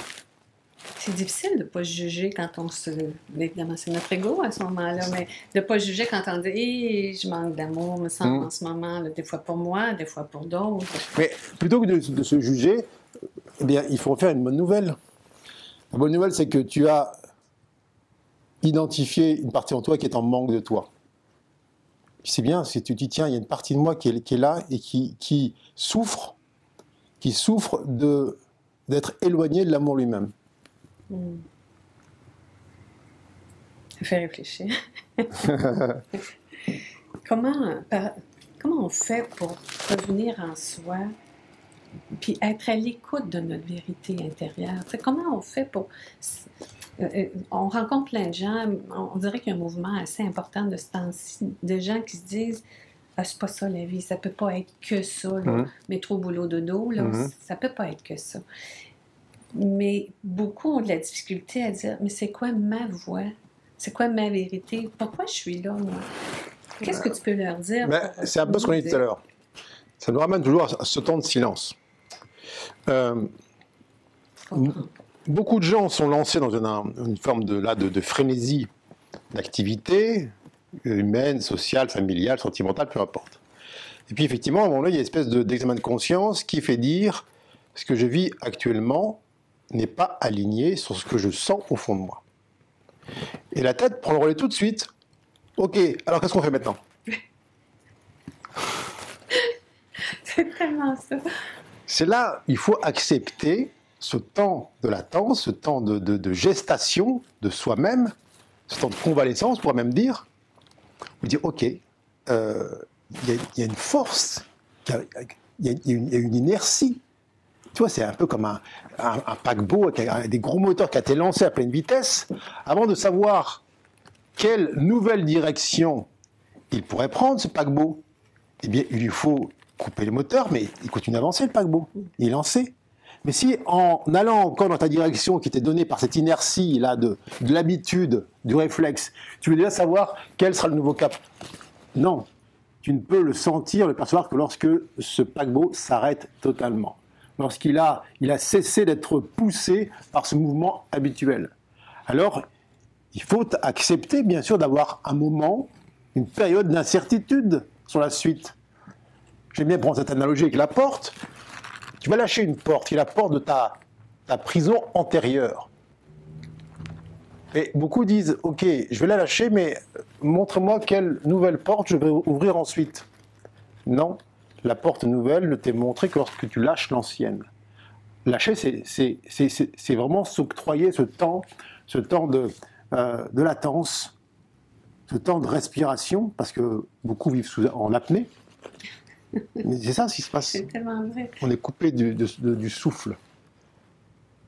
C'est difficile de ne pas juger quand on se. Évidemment, c'est notre ego à ce moment-là, mais de ne pas juger quand on dit je manque d'amour, me sens mm. en ce moment, des fois pour moi, des fois pour d'autres. Mais plutôt que de se juger, eh bien, il faut faire une bonne nouvelle. La bonne nouvelle, c'est que tu as identifié une partie en toi qui est en manque de toi. C'est bien, si tu dis, tiens, il y a une partie de moi qui est, là et qui, souffre, qui souffre d'être éloigné de l'amour lui-même. Ça fait réfléchir. comment, comment on fait pour revenir en soi? Puis être à l'écoute de notre vérité intérieure. comment on fait pour... Euh, euh, on rencontre plein de gens, on dirait qu'il y a un mouvement assez important de ce temps-ci, de gens qui se disent ah, c'est pas ça la vie, ça peut pas être que ça, là. Mm-hmm. métro, boulot, dodo, là, mm-hmm. ça peut pas être que ça. Mais beaucoup ont de la difficulté à dire mais c'est quoi ma voix? C'est quoi ma vérité? Pourquoi je suis là, moi? Qu'est-ce que tu peux leur dire? C'est un peu ce qu'on dit tout à l'heure. Ça nous ramène toujours à ce temps de silence. Euh, beaucoup de gens sont lancés dans une, forme de, là, de, frénésie d'activité humaine, sociale, familiale, sentimentale, peu importe. Et puis effectivement, à un moment il y a une espèce d'examen de, conscience qui fait dire ce que je vis actuellement n'est pas aligné sur ce que je sens au fond de moi. Et la tête prend le relais tout de suite. Ok, alors qu'est-ce qu'on fait maintenant? C'est ça. C'est là, il faut accepter ce temps de latence, ce temps de, gestation de soi-même, ce temps de convalescence, on pourrait même dire, vous dire, ok, euh, il y, a une force, il y, a une inertie. Tu vois, c'est un peu comme un, paquebot avec des gros moteurs qui a été lancé à pleine vitesse. Avant de savoir quelle nouvelle direction il pourrait prendre, ce paquebot, eh bien, il lui faut couper les moteurs, mais il continue d'avancer le paquebot. Il est lancé. Mais si en allant encore dans ta direction qui était donnée par cette inertie là de, de l'habitude, du réflexe, tu veux déjà savoir quel sera le nouveau cap Non, tu ne peux le sentir, le percevoir que lorsque ce paquebot s'arrête totalement, lorsqu'il a, il a cessé d'être poussé par ce mouvement habituel. Alors, il faut accepter bien sûr d'avoir un moment, une période d'incertitude sur la suite. J'aime bien prendre cette analogie avec la porte. Tu vas lâcher une porte qui est la porte de ta, ta prison antérieure. Et beaucoup disent, ok, je vais la lâcher, mais montre-moi quelle nouvelle porte je vais ouvrir ensuite. Non, la porte nouvelle ne t'est montrée que lorsque tu lâches l'ancienne. Lâcher, c'est vraiment s'octroyer ce temps, ce temps de, euh, de latence, ce temps de respiration, parce que beaucoup vivent sous, en apnée. C'est ça ce qui se passe. Vrai. On est coupé du, de- de- du souffle.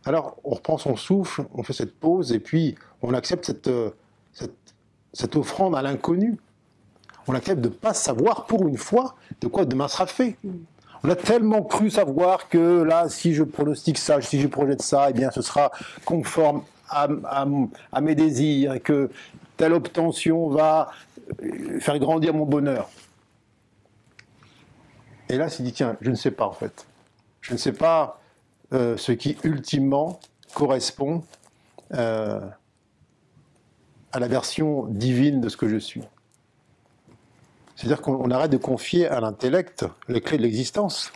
Alors, on reprend son souffle, on fait cette pause, et puis on accepte cette, euh, cette, cette offrande à l'inconnu. On accepte de ne pas savoir pour une fois de quoi demain sera fait. On a tellement cru savoir que là, si je pronostique ça, si je projette ça, eh bien, ce sera conforme à, à- à mes désirs, et que telle obtention va euh, faire grandir mon bonheur. Et là, c'est dit, tiens, je ne sais pas en fait. Je ne sais pas euh, ce qui ultimement correspond euh, à la version divine de ce que je suis. C'est-à-dire qu'on on arrête de confier à l'intellect les clés de l'existence.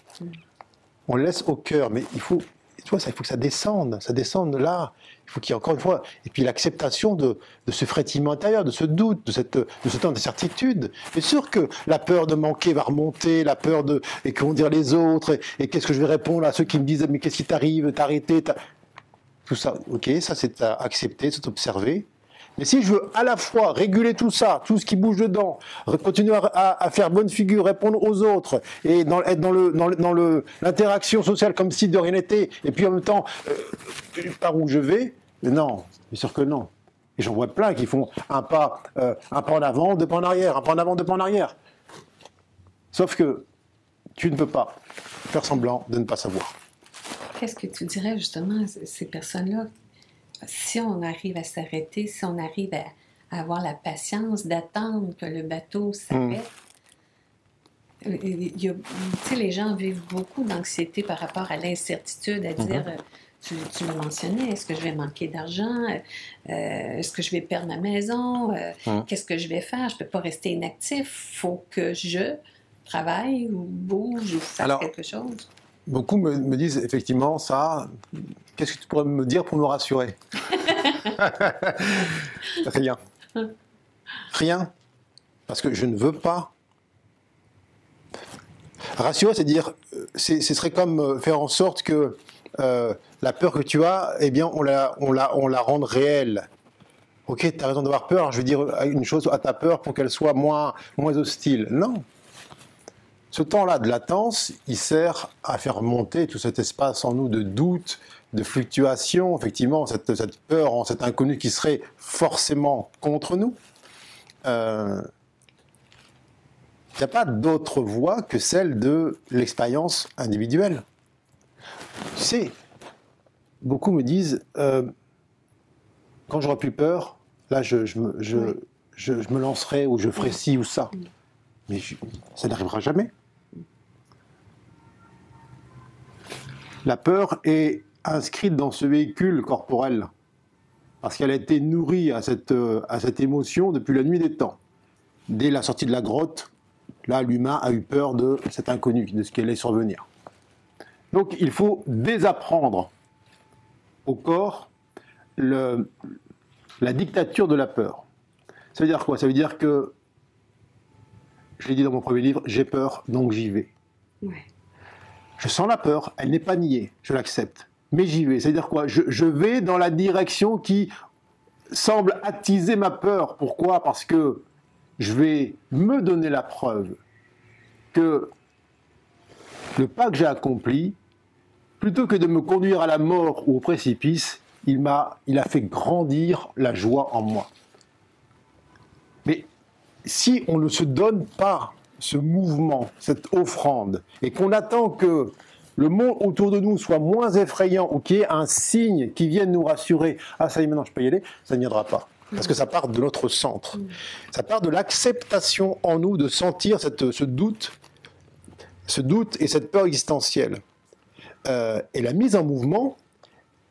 On le laisse au cœur, mais il faut, tu vois, ça, il faut que ça descende, ça descende là. Il faut qu'il y ait encore une fois, et puis l'acceptation de, de ce frétillement intérieur, de ce doute, de, cette, de ce temps d'incertitude. Bien sûr que la peur de manquer va remonter, la peur de, et que vont dire les autres, et, qu'est-ce que je vais répondre à ceux qui me disent, mais qu'est-ce qui t'arrive, t'as- tout ça, ok, ça c'est à accepter, c'est observer. Mais si je veux à la fois réguler tout ça, tout ce qui bouge dedans, continuer à, faire bonne figure, répondre aux autres, et être dans le dans le- dans l'interaction sociale comme si de rien n'était, et puis en même temps, euh, par où je vais, non, bien sûr que non. Et j'en vois plein qui font un pas, euh, un pas en avant, deux pas en arrière, un pas en avant, deux pas en arrière. Sauf que tu ne peux pas faire semblant de ne pas savoir. Qu'est-ce que tu dirais justement à ces personnes-là? Si on arrive à s'arrêter, si on arrive à, à avoir la patience d'attendre que le bateau s'arrête, euh, il y a- tu sais, les gens vivent beaucoup d'anxiété par rapport à l'incertitude, à dire, euh, tu, tu l'as mentionné, est-ce que je vais manquer d'argent? Euh, est-ce que je vais perdre ma maison? Euh. Qu'est-ce que je vais faire? Je ne peux pas rester inactif. Il faut que je travaille ou bouge ou fasse Alors, quelque chose. Beaucoup me, me disent effectivement ça. Qu'est-ce que tu pourrais me dire pour me rassurer? Rien. Rien. Parce que je ne veux pas. Rassurer, c'est dire, ce serait comme euh, faire en sorte que euh, la peur que tu as, eh bien, on la, on la, on la rende réelle. Ok, tu as raison d'avoir peur, je vais dire une chose à ta peur pour qu'elle soit moins, moins hostile. Non, ce temps-là de latence, il sert à faire monter tout cet espace en nous de doute, de fluctuation, effectivement, cette, cette peur en cet inconnu qui serait forcément contre nous. Euh, Il n'y a pas d'autre voie que celle de l'expérience individuelle. Tu sais, beaucoup me disent, euh, quand j'aurai plus peur, là, je, je me, je- Oui. je- je me lancerai ou je ferai ci ou ça. Mais ça n'arrivera jamais. La peur est inscrite dans ce véhicule corporel parce qu'elle a été nourrie à cette, euh, à émotion depuis la nuit des temps. Dès la sortie de la grotte, là, l'humain a eu peur de cet inconnu, de ce qui allait survenir. Donc, il faut désapprendre au corps la dictature de la peur. Ça veut dire quoi? Ça veut dire que, je l'ai dit dans mon premier livre, j'ai peur, donc j'y vais. Je sens la peur, elle n'est pas niée, je l'accepte. Mais j'y vais. C'est-à-dire quoi? Je, vais dans la direction qui semble attiser ma peur. Pourquoi? Parce que je vais me donner la preuve que le pas que j'ai accompli, plutôt que de me conduire à la mort ou au précipice, il il a fait grandir la joie en moi. Mais si on ne se donne pas ce mouvement, cette offrande, et qu'on attend que le monde autour de nous soit moins effrayant ou qu'il y ait un signe qui vienne nous rassurer, ah ça y est maintenant je peux y aller, ça ne viendra pas. Parce que ça part de notre centre. Ça part de l'acceptation en nous de sentir cette, ce doute, ce doute et cette peur existentielle. Euh, et la mise en mouvement,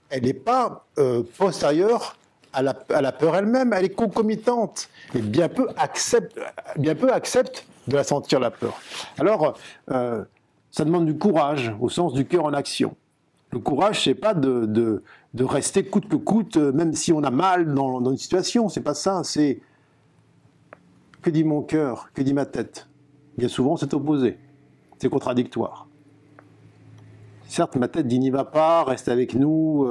elle n'est pas euh, postérieure à la, à la peur elle-même, elle est concomitante. Et bien peu accepte, bien peu accepte de la sentir la peur. Alors, euh, ça demande du courage, au sens du cœur en action. Le courage, c'est pas de, rester coûte que coûte, euh, même si on a mal dans, une situation. C'est pas ça. C'est que dit mon cœur, que dit ma tête. Bien souvent, c'est opposé. C'est contradictoire. Certes, ma tête dit n'y va pas, reste avec nous,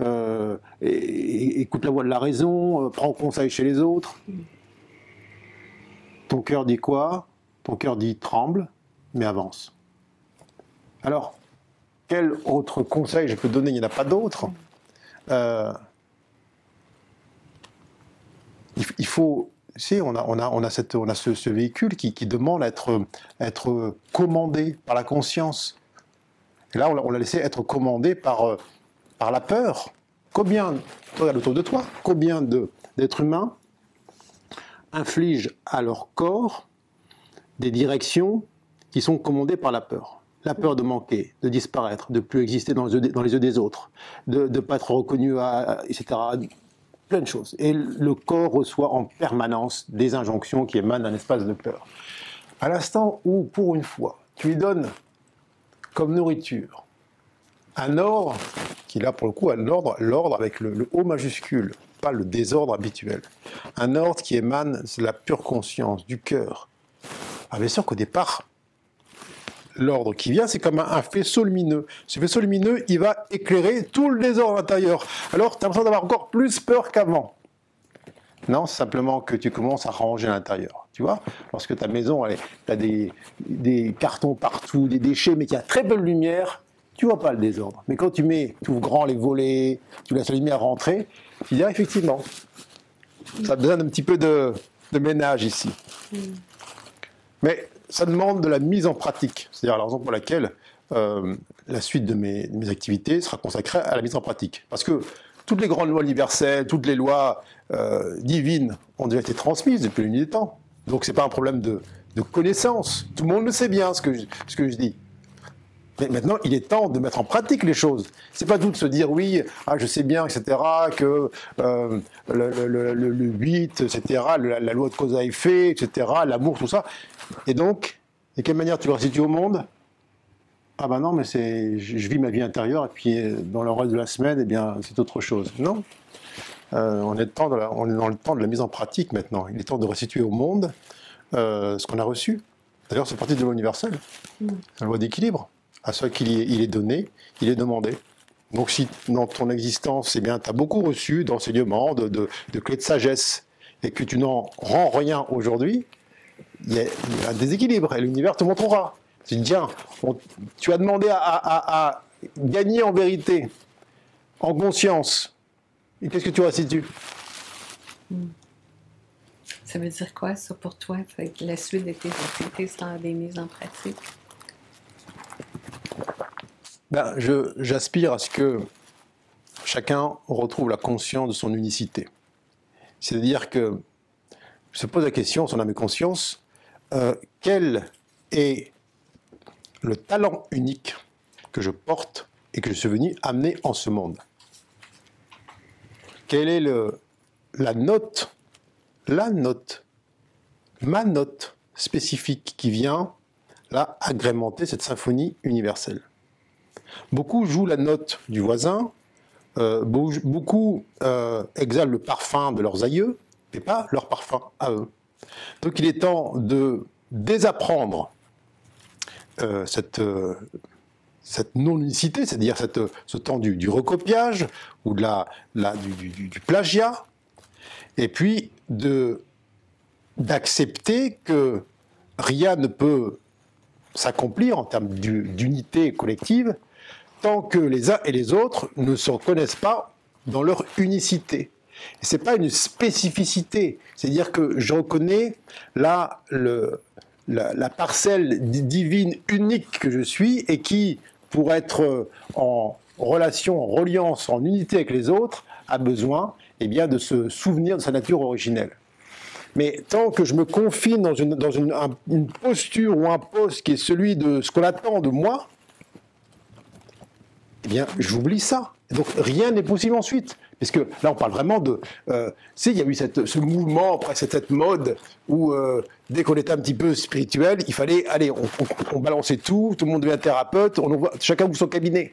euh, écoute la voix de la raison, prends conseil chez les autres. Ton cœur dit quoi? Ton cœur dit tremble, mais avance. Alors, quel autre conseil je peux donner? Il n'y en a pas d'autre. Euh, il, faut, si on a, on a, ce, véhicule qui, demande à être, commandé par la conscience. Et là, on l'a laissé être commandé par, euh, la peur. Combien, autour de toi, combien d'êtres humains infligent à leur corps des directions qui sont commandées par la peur la peur de manquer, de disparaître, de plus exister dans les yeux, des autres, de ne pas être reconnu, etc. Plein de choses. Et le corps reçoit en permanence des injonctions qui émanent d'un espace de peur. À l'instant où, pour une fois, tu lui donnes comme nourriture un ordre, qui là pour le coup un ordre, l'ordre avec le, le O majuscule, pas le désordre habituel, un ordre qui émane de la pure conscience, du cœur. Ah, bien sûr qu'au départ, l'ordre qui vient, c'est comme un, faisceau lumineux. Ce faisceau lumineux, il va éclairer tout le désordre intérieur. Alors, tu as l'impression d'avoir encore plus peur qu'avant. Non, simplement que tu commences à ranger l'intérieur. Tu vois Lorsque ta maison, tu as des, cartons partout, des déchets, mais qu'il y a très peu de lumière, tu vois pas le désordre. Mais quand tu mets, tu ouvres grand les volets, tu laisses la lumière rentrer, tu dis ah, effectivement, ça a besoin d'un petit peu de, de ménage ici. Mm. Mais ça demande de la mise en pratique. C'est-à-dire la raison pour laquelle euh, la suite de mes, activités sera consacrée à la mise en pratique. Parce que toutes les grandes lois universelles, toutes les lois euh, divines ont déjà été transmises depuis le des temps. Donc ce n'est pas un problème de, connaissance. Tout le monde le sait bien ce que je dis. Mais maintenant, il est temps de mettre en pratique les choses. C'est pas tout de se dire oui, ah, je sais bien, etc., que euh, le, 8, etc., la, loi de cause à effet, etc., l'amour, tout ça. Et donc, de quelle manière tu le situes au monde? Ah ben non, mais c'est, je, vis ma vie intérieure, et puis euh, dans le reste de la semaine, eh bien, c'est autre chose. Non. Euh, on, est temps on, est dans le temps de la mise en pratique maintenant. Il est temps de restituer au monde ce qu'on a reçu. D'ailleurs, c'est partie de loi universelle, mm. la loi d'équilibre à ce qu'il il est donné, il est demandé. Donc si dans ton existence, eh tu as beaucoup reçu d'enseignements, de, clés de sagesse, et que tu n'en rends rien aujourd'hui, il y, a un déséquilibre, et l'univers te montrera. Tu dis, tu as demandé à, gagner en vérité, en conscience, et qu'est-ce que tu restitues? Ça veut dire quoi, ça, pour toi? La suite de tes activités, c'est des mises en pratique? Ben, J'aspire à ce que chacun retrouve la conscience de son unicité. C'est-à-dire que je se pose la question, son âme et conscience, euh, quel est le talent unique que je porte et que je suis venu amener en ce monde? Quelle est la note, la note, ma note spécifique qui vient là agrémenter cette symphonie universelle? Beaucoup jouent la note du voisin, euh, beaucoup euh, exhalent le parfum de leurs aïeux, mais pas leur parfum à eux. Donc il est temps de désapprendre euh, cette, cette non-unicité, c'est-à-dire ce temps du, recopiage ou de la, du, plagiat, et puis d'accepter que rien ne peut s'accomplir en termes d'unité collective tant que les uns et les autres ne se reconnaissent pas dans leur unicité. Ce n'est pas une spécificité, c'est-à-dire que je reconnais là la, parcelle divine unique que je suis et qui, pour être en relation, en reliance, en unité avec les autres, a besoin eh bien, de se souvenir de sa nature originelle. Mais tant que je me confine dans une, une posture ou un poste qui est celui de ce qu'on attend de moi, eh bien, j'oublie ça. Donc rien n'est possible ensuite. Parce que là, on parle vraiment de. Euh, sais, il y a eu ce mouvement, après cette mode, où euh, dès qu'on était un petit peu spirituel, il fallait, allez, on, balançait tout, tout le monde devient thérapeute, on voit, chacun ouvre son cabinet.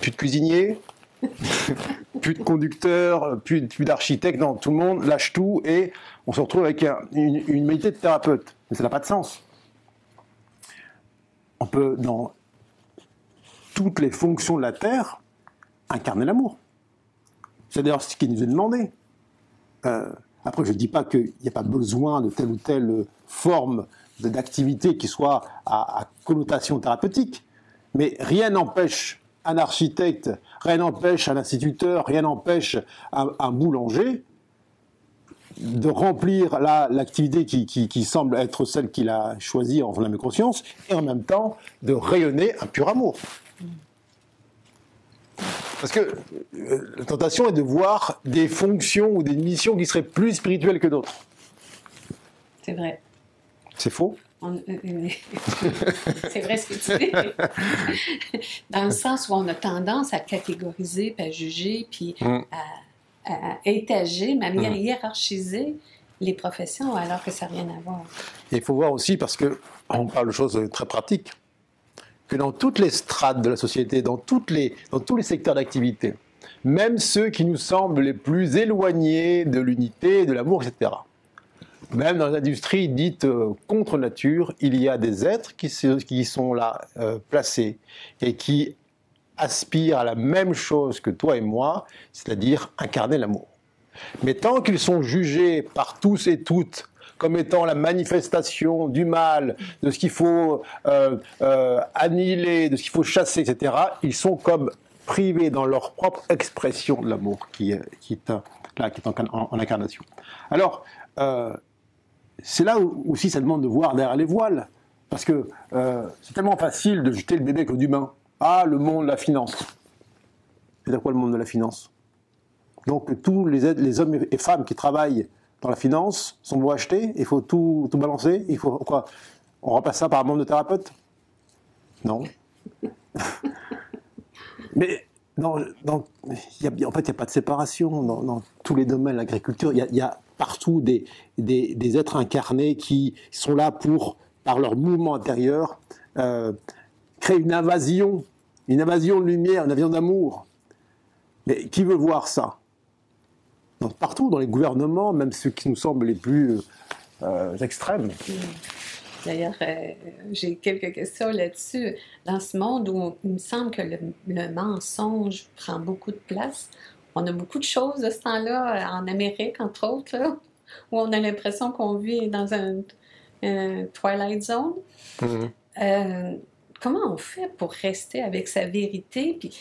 Plus de cuisinier, plus de conducteur, plus, d'architecte, non, tout le monde lâche tout et on se retrouve avec une, une de thérapeute. Mais ça n'a pas de sens. On peut, dans toutes les fonctions de la Terre, incarner l'amour. C'est d'ailleurs ce qui nous est demandé. Euh, après, je ne dis pas qu'il n'y a pas besoin de telle ou telle forme d'activité qui soit à, connotation thérapeutique, mais rien n'empêche un architecte, rien n'empêche un instituteur, rien n'empêche un, boulanger de remplir l'activité qui, semble être celle qu'il a choisie en âme et conscience, et en même temps de rayonner un pur amour. Parce que euh, la tentation est de voir des fonctions ou des missions qui seraient plus spirituelles que d'autres. C'est vrai. C'est faux euh, euh, c'est vrai ce que tu dis. Dans le sens où on a tendance à catégoriser, puis à juger, puis mm. à, étager, même à mm. hiérarchiser les professions alors que ça n'a rien à voir. Il faut voir aussi, parce qu'on parle de choses très pratiques, que dans toutes les strates de la société, dans, les, tous les secteurs d'activité, même ceux qui nous semblent les plus éloignés de l'unité, de l'amour, etc. Même dans l'industrie dite euh, contre nature, il y a des êtres qui, qui sont là euh, placés et qui aspirent à la même chose que toi et moi, c'est-à-dire incarner l'amour. Mais tant qu'ils sont jugés par tous et toutes comme étant la manifestation du mal, de ce qu'il faut euh, euh, annihiler, de ce qu'il faut chasser, etc., ils sont comme privés dans leur propre expression de l'amour qui, qui, est, là, qui est en, incarnation. Alors, euh, c'est là aussi ça demande de voir derrière les voiles, parce que c'est tellement facile de jeter le bébé que d'humain. Ah, le monde de la finance. C'est à quoi le monde de la finance? Donc tous les hommes et femmes qui travaillent dans la finance sont beaux acheter, il faut tout, tout balancer, il faut quoi? On remplace ça par un membre de thérapeute? Non. Mais en fait, il n'y a pas de séparation dans, tous les domaines. L'agriculture, il y, a partout des, des, êtres incarnés qui sont là pour, par leur mouvement intérieur, euh, créer une invasion, une invasion de lumière, une invasion d'amour. Mais qui veut voir ça? Partout dans les gouvernements, même ceux qui nous semblent les plus euh, extrêmes. D'ailleurs, euh, j'ai quelques questions là-dessus. Dans ce monde où il me semble que le, mensonge prend beaucoup de place, on a beaucoup de choses de ce temps-là, en Amérique entre autres, où on a l'impression qu'on vit dans un, Twilight Zone. Euh, comment on fait pour rester avec sa vérité? Puis,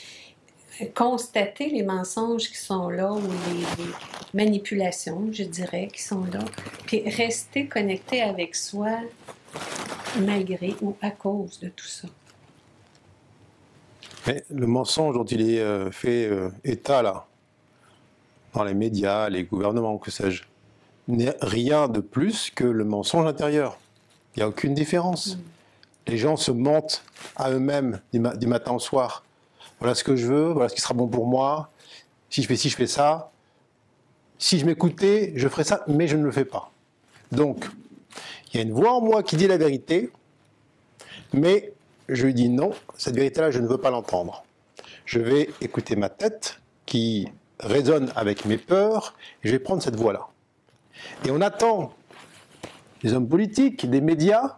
constater les mensonges qui sont là ou les, manipulations, je dirais, qui sont là, puis rester connecté avec soi malgré ou à cause de tout ça. Mais le mensonge dont il est euh, fait euh, état là, dans les médias, les gouvernements, que sais-je, n'est rien de plus que le mensonge intérieur. Il n'y a aucune différence. Mm. Les gens se mentent à eux-mêmes du, du matin au soir voilà ce que je veux, voilà ce qui sera bon pour moi. Si je fais ci, je fais ça. Si je m'écoutais, je ferais ça, mais je ne le fais pas. Donc, il y a une voix en moi qui dit la vérité, mais je lui dis non, cette vérité-là, je ne veux pas l'entendre. Je vais écouter ma tête qui résonne avec mes peurs, et je vais prendre cette voix-là. Et on attend des hommes politiques, des médias,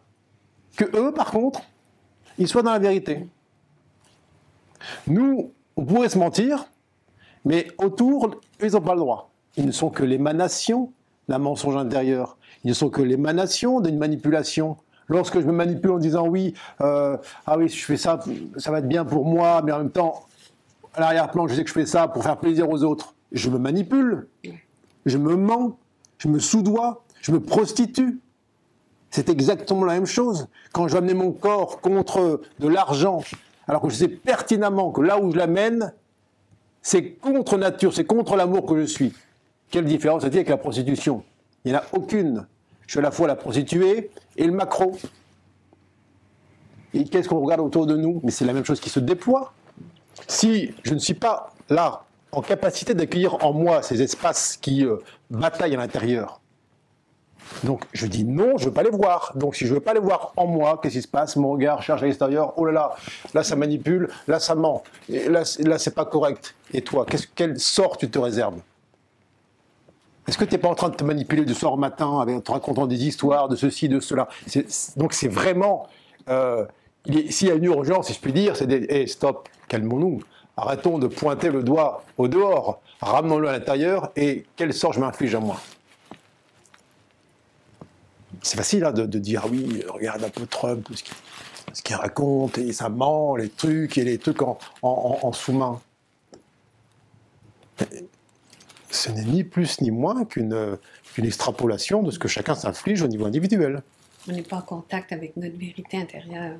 que eux, par contre, ils soient dans la vérité. Nous, on pourrait se mentir, mais autour, ils n'ont pas le droit. Ils ne sont que l'émanation d'un mensonge intérieur. Ils ne sont que l'émanation d'une manipulation. Lorsque je me manipule en disant oui, euh, ah oui, je fais ça, ça va être bien pour moi, mais en même temps, à l'arrière-plan, je sais que je fais ça pour faire plaisir aux autres. Je me manipule, je me mens, je me soudoie, je me prostitue. C'est exactement la même chose. Quand je vais amener mon corps contre de l'argent, alors que je sais pertinemment que là où je l'amène, c'est contre nature, c'est contre l'amour que je suis. Quelle différence a-t-il avec la prostitution? Il n'y en a aucune. Je suis à la fois la prostituée et le macro. Et qu'est-ce qu'on regarde autour de nous? Mais c'est la même chose qui se déploie. Si je ne suis pas là en capacité d'accueillir en moi ces espaces qui euh, bataillent à l'intérieur. Donc je dis non, je ne veux pas les voir. Donc si je ne veux pas les voir en moi, qu'est-ce qui se passe? Mon regard cherche à l'extérieur. Oh là là, là ça manipule, là ça ment, là, là c'est pas correct. Et toi, quel sort tu te réserves? Est-ce que tu n'es pas en train de te manipuler de soir au matin en te racontant des histoires de ceci, de cela? Donc c'est vraiment, euh, s'il y a une urgence, si je puis dire, c'est des, hey, stop, calmons-nous. Arrêtons de pointer le doigt au dehors, ramenons-le à l'intérieur et quel sort je m'inflige à moi? C'est facile hein, de, dire ah oui, regarde un peu Trump, ce qu'il raconte, et ça ment, les trucs, et les trucs en, sous-main. Ce n'est ni plus ni moins qu'une extrapolation de ce que chacun s'inflige au niveau individuel. On n'est pas en contact avec notre vérité intérieure.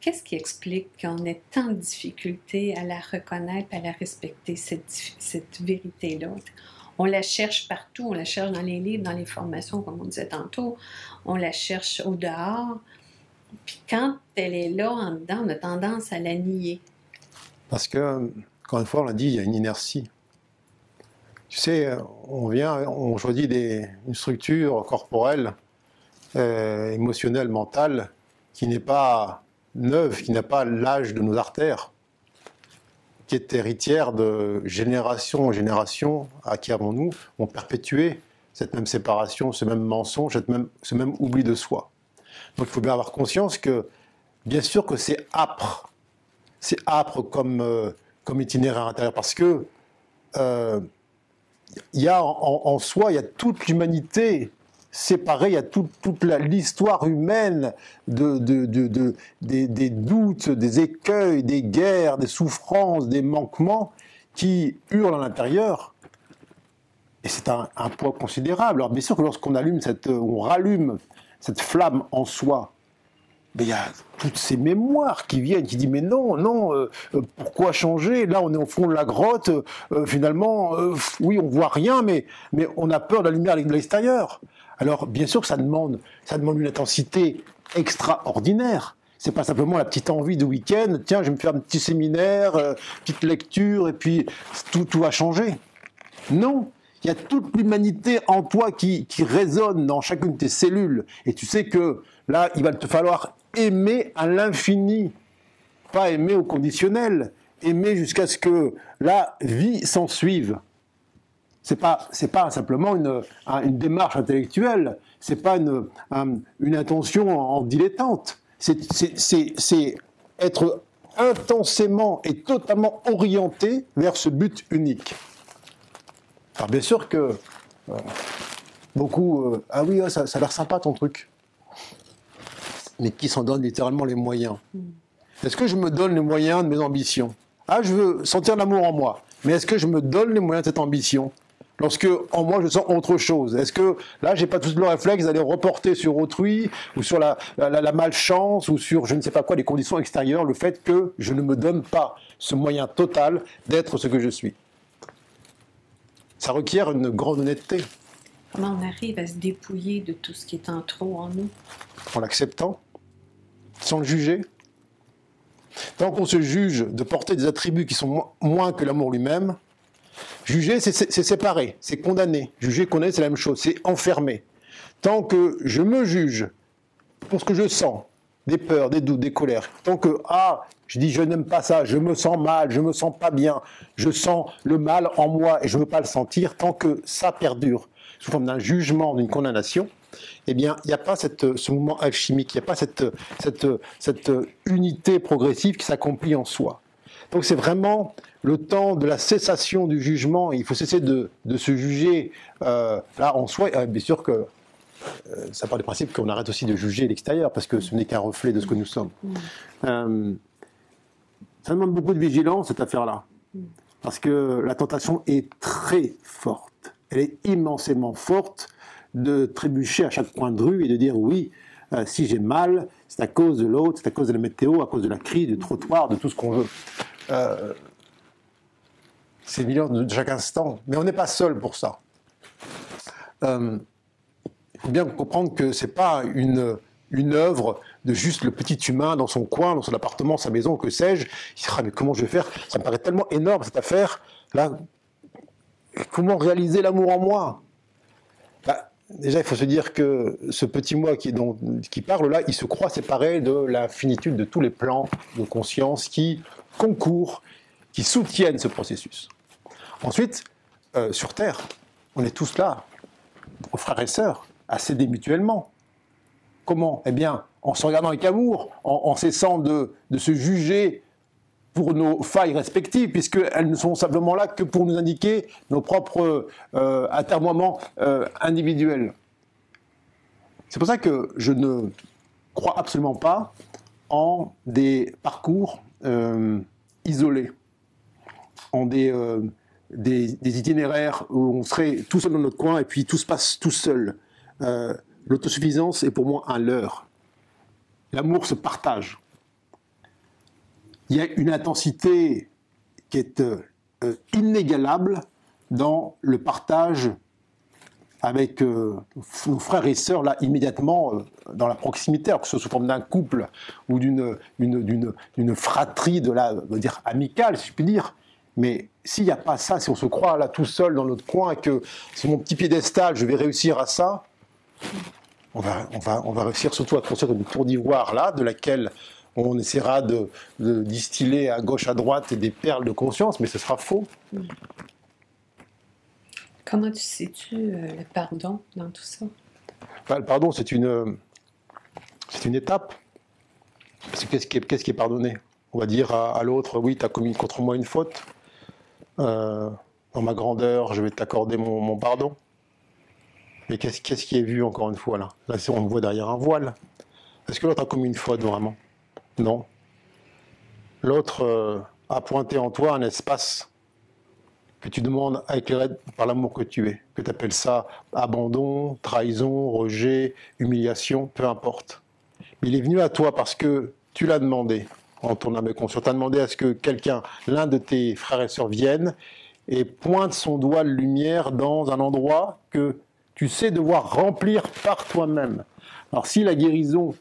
Qu'est-ce qui explique qu'on ait tant de difficultés à la reconnaître, à la respecter, cette, cette vérité-là? On la cherche partout, on la cherche dans les livres, dans les formations, comme on disait tantôt, on la cherche au dehors. Puis quand elle est là, en dedans, on a tendance à la nier. Parce que, encore une fois, on l'a dit, il y a une inertie. Tu sais, on vient, on choisit des, une structure corporelle, euh, émotionnelle, mentale, qui n'est pas neuve, qui n'a pas l'âge de nos artères qui est héritière de génération en génération, à qui avons-nous, ont perpétué cette même séparation, ce même mensonge, cette même, ce même oubli de soi. Donc il faut bien avoir conscience que, bien sûr que c'est âpre, c'est âpre comme, euh, comme itinéraire intérieur, parce que euh, il y a en, en, soi, il y a toute l'humanité séparé, il y a toute l'histoire humaine de, des, doutes, des écueils, des guerres, des souffrances, des manquements qui hurlent à l'intérieur. Et c'est un, poids considérable. Alors bien sûr que lorsqu'on allume cette, on rallume cette flamme en soi, mais il y a toutes ces mémoires qui viennent, qui disent mais non, non, euh, euh, pourquoi changer? Là, on est au fond de la grotte. Euh, finalement, oui, on voit rien, mais mais on a peur de la lumière de l'extérieur. Alors, bien sûr que ça demande, ça demande une intensité extraordinaire. C'est pas simplement la petite envie de week-end, tiens, je vais me faire un petit séminaire, euh, petite lecture, et puis tout, tout va changer. Non, il y a toute l'humanité en toi qui, qui résonne dans chacune de tes cellules. Et tu sais que là, il va te falloir aimer à l'infini, pas aimer au conditionnel, aimer jusqu'à ce que la vie s'en suive c'est pas c'est pas simplement une, une démarche intellectuelle, c'est pas une, une intention en, dilettante. C'est être intensément et totalement orienté vers ce but unique. Alors bien sûr que euh, beaucoup euh, ah oui ça, ça a l'air sympa ton truc, mais qui s'en donne littéralement les moyens. Mm. Est-ce que je me donne les moyens de mes ambitions? Ah je veux sentir l'amour en moi, mais est-ce que je me donne les moyens de cette ambition? Lorsque en moi je sens autre chose Est-ce que là j'ai pas tout le réflexe d'aller reporter sur autrui ou sur la, la, malchance ou sur je ne sais pas quoi les conditions extérieures le fait que je ne me donne pas ce moyen total d'être ce que je suis? Ça requiert une grande honnêteté. Comment on arrive à se dépouiller de tout ce qui est en trop en nous? En l'acceptant, sans le juger. Tant qu'on se juge de porter des attributs qui sont moins que l'amour lui-même, Juger, c'est séparer, c'est condamner. Juger, condamner, c'est la même chose, c'est enfermer. Tant que je me juge pour ce que je sens, des peurs, des doutes, des colères, tant que, ah, je dis je n'aime pas ça, je me sens mal, je me sens pas bien, je sens le mal en moi et je ne veux pas le sentir, tant que ça perdure sous forme d'un jugement, d'une condamnation, eh bien, il n'y a pas ce mouvement alchimique, il n'y a pas cette unité progressive qui s'accomplit en soi. Donc c'est vraiment le temps de la cessation du jugement. Il faut cesser de, se juger euh, là en soi. Euh, bien sûr que euh, ça part du principe qu'on arrête aussi de juger l'extérieur parce que ce n'est qu'un reflet de ce que nous sommes. Mm. ça demande beaucoup de vigilance cette affaire-là parce que la tentation est très forte. Elle est immensément forte de trébucher à chaque coin de rue et de dire oui, si j'ai mal, c'est à cause de l'autre, c'est à cause de la météo, à cause de la crise, du trottoir, de tout ce qu'on veut. Euh, c'est millions de chaque instant. Mais on n'est pas seul pour ça. Euh, il faut bien comprendre que ce n'est pas une, une œuvre de juste le petit humain dans son coin, dans son appartement, sa maison, que sais-je. Il se dit, ah, mais comment je vais faire? Ça me paraît tellement énorme cette affaire. Là, comment réaliser l'amour en moi? Bah, Déjà, il faut se dire que ce petit moi qui, qui parle là, il se croit séparé de la finitude de tous les plans de conscience qui concourent, qui soutiennent ce processus. Ensuite, euh, sur Terre, on est tous là, aux frères et sœurs, à s'aider mutuellement. Comment? Eh bien, en se regardant avec amour, en, cessant de, se juger pour nos failles respectives, puisqu'elles ne sont simplement là que pour nous indiquer nos propres euh, euh, individuels. C'est pour ça que je ne crois absolument pas en des parcours euh, isolés, en des, des, itinéraires où on serait tout seul dans notre coin et puis tout se passe tout seul. L'autosuffisance est pour moi un leurre. L'amour se partage. Il y a une intensité qui est euh, inégalable dans le partage avec euh, nos frères et sœurs là immédiatement euh, dans la proximité, que ce soit sous forme d'un couple ou d'une d'une fratrie de la dire amicale, si je puis dire. Mais s'il n'y a pas ça, si on se croit là tout seul dans notre coin, que c'est mon petit piédestal, je vais réussir à ça, on va, on va, on va réussir surtout à construire une tour d'ivoire là, de laquelle on essaiera de, distiller à gauche, à droite des perles de conscience, mais ce sera faux. Comment tu situes euh, le pardon dans tout ça? Le pardon, c'est une, c'est une étape. qu'est-ce qui, est, qui est pardonné? On va dire à, l'autre, oui, tu as commis contre moi une faute. Euh, dans ma grandeur, je vais t'accorder mon pardon. Mais qu'est-ce qui est vu encore une fois là? Là, on me voit derrière un voile. Est-ce que l'autre a commis une faute vraiment? Non. L'autre euh, a pointé en toi un espace que tu demandes à éclairer par l'amour que tu es. Que tu appelles ça abandon, trahison, rejet, humiliation, peu importe. Mais il est venu à toi parce que tu l'as demandé en ton âme et conscience. Tu as demandé à ce que quelqu'un, l'un de tes frères et sœurs, vienne et pointe son doigt de lumière dans un endroit que tu sais devoir remplir par toi-même. Alors si la guérison,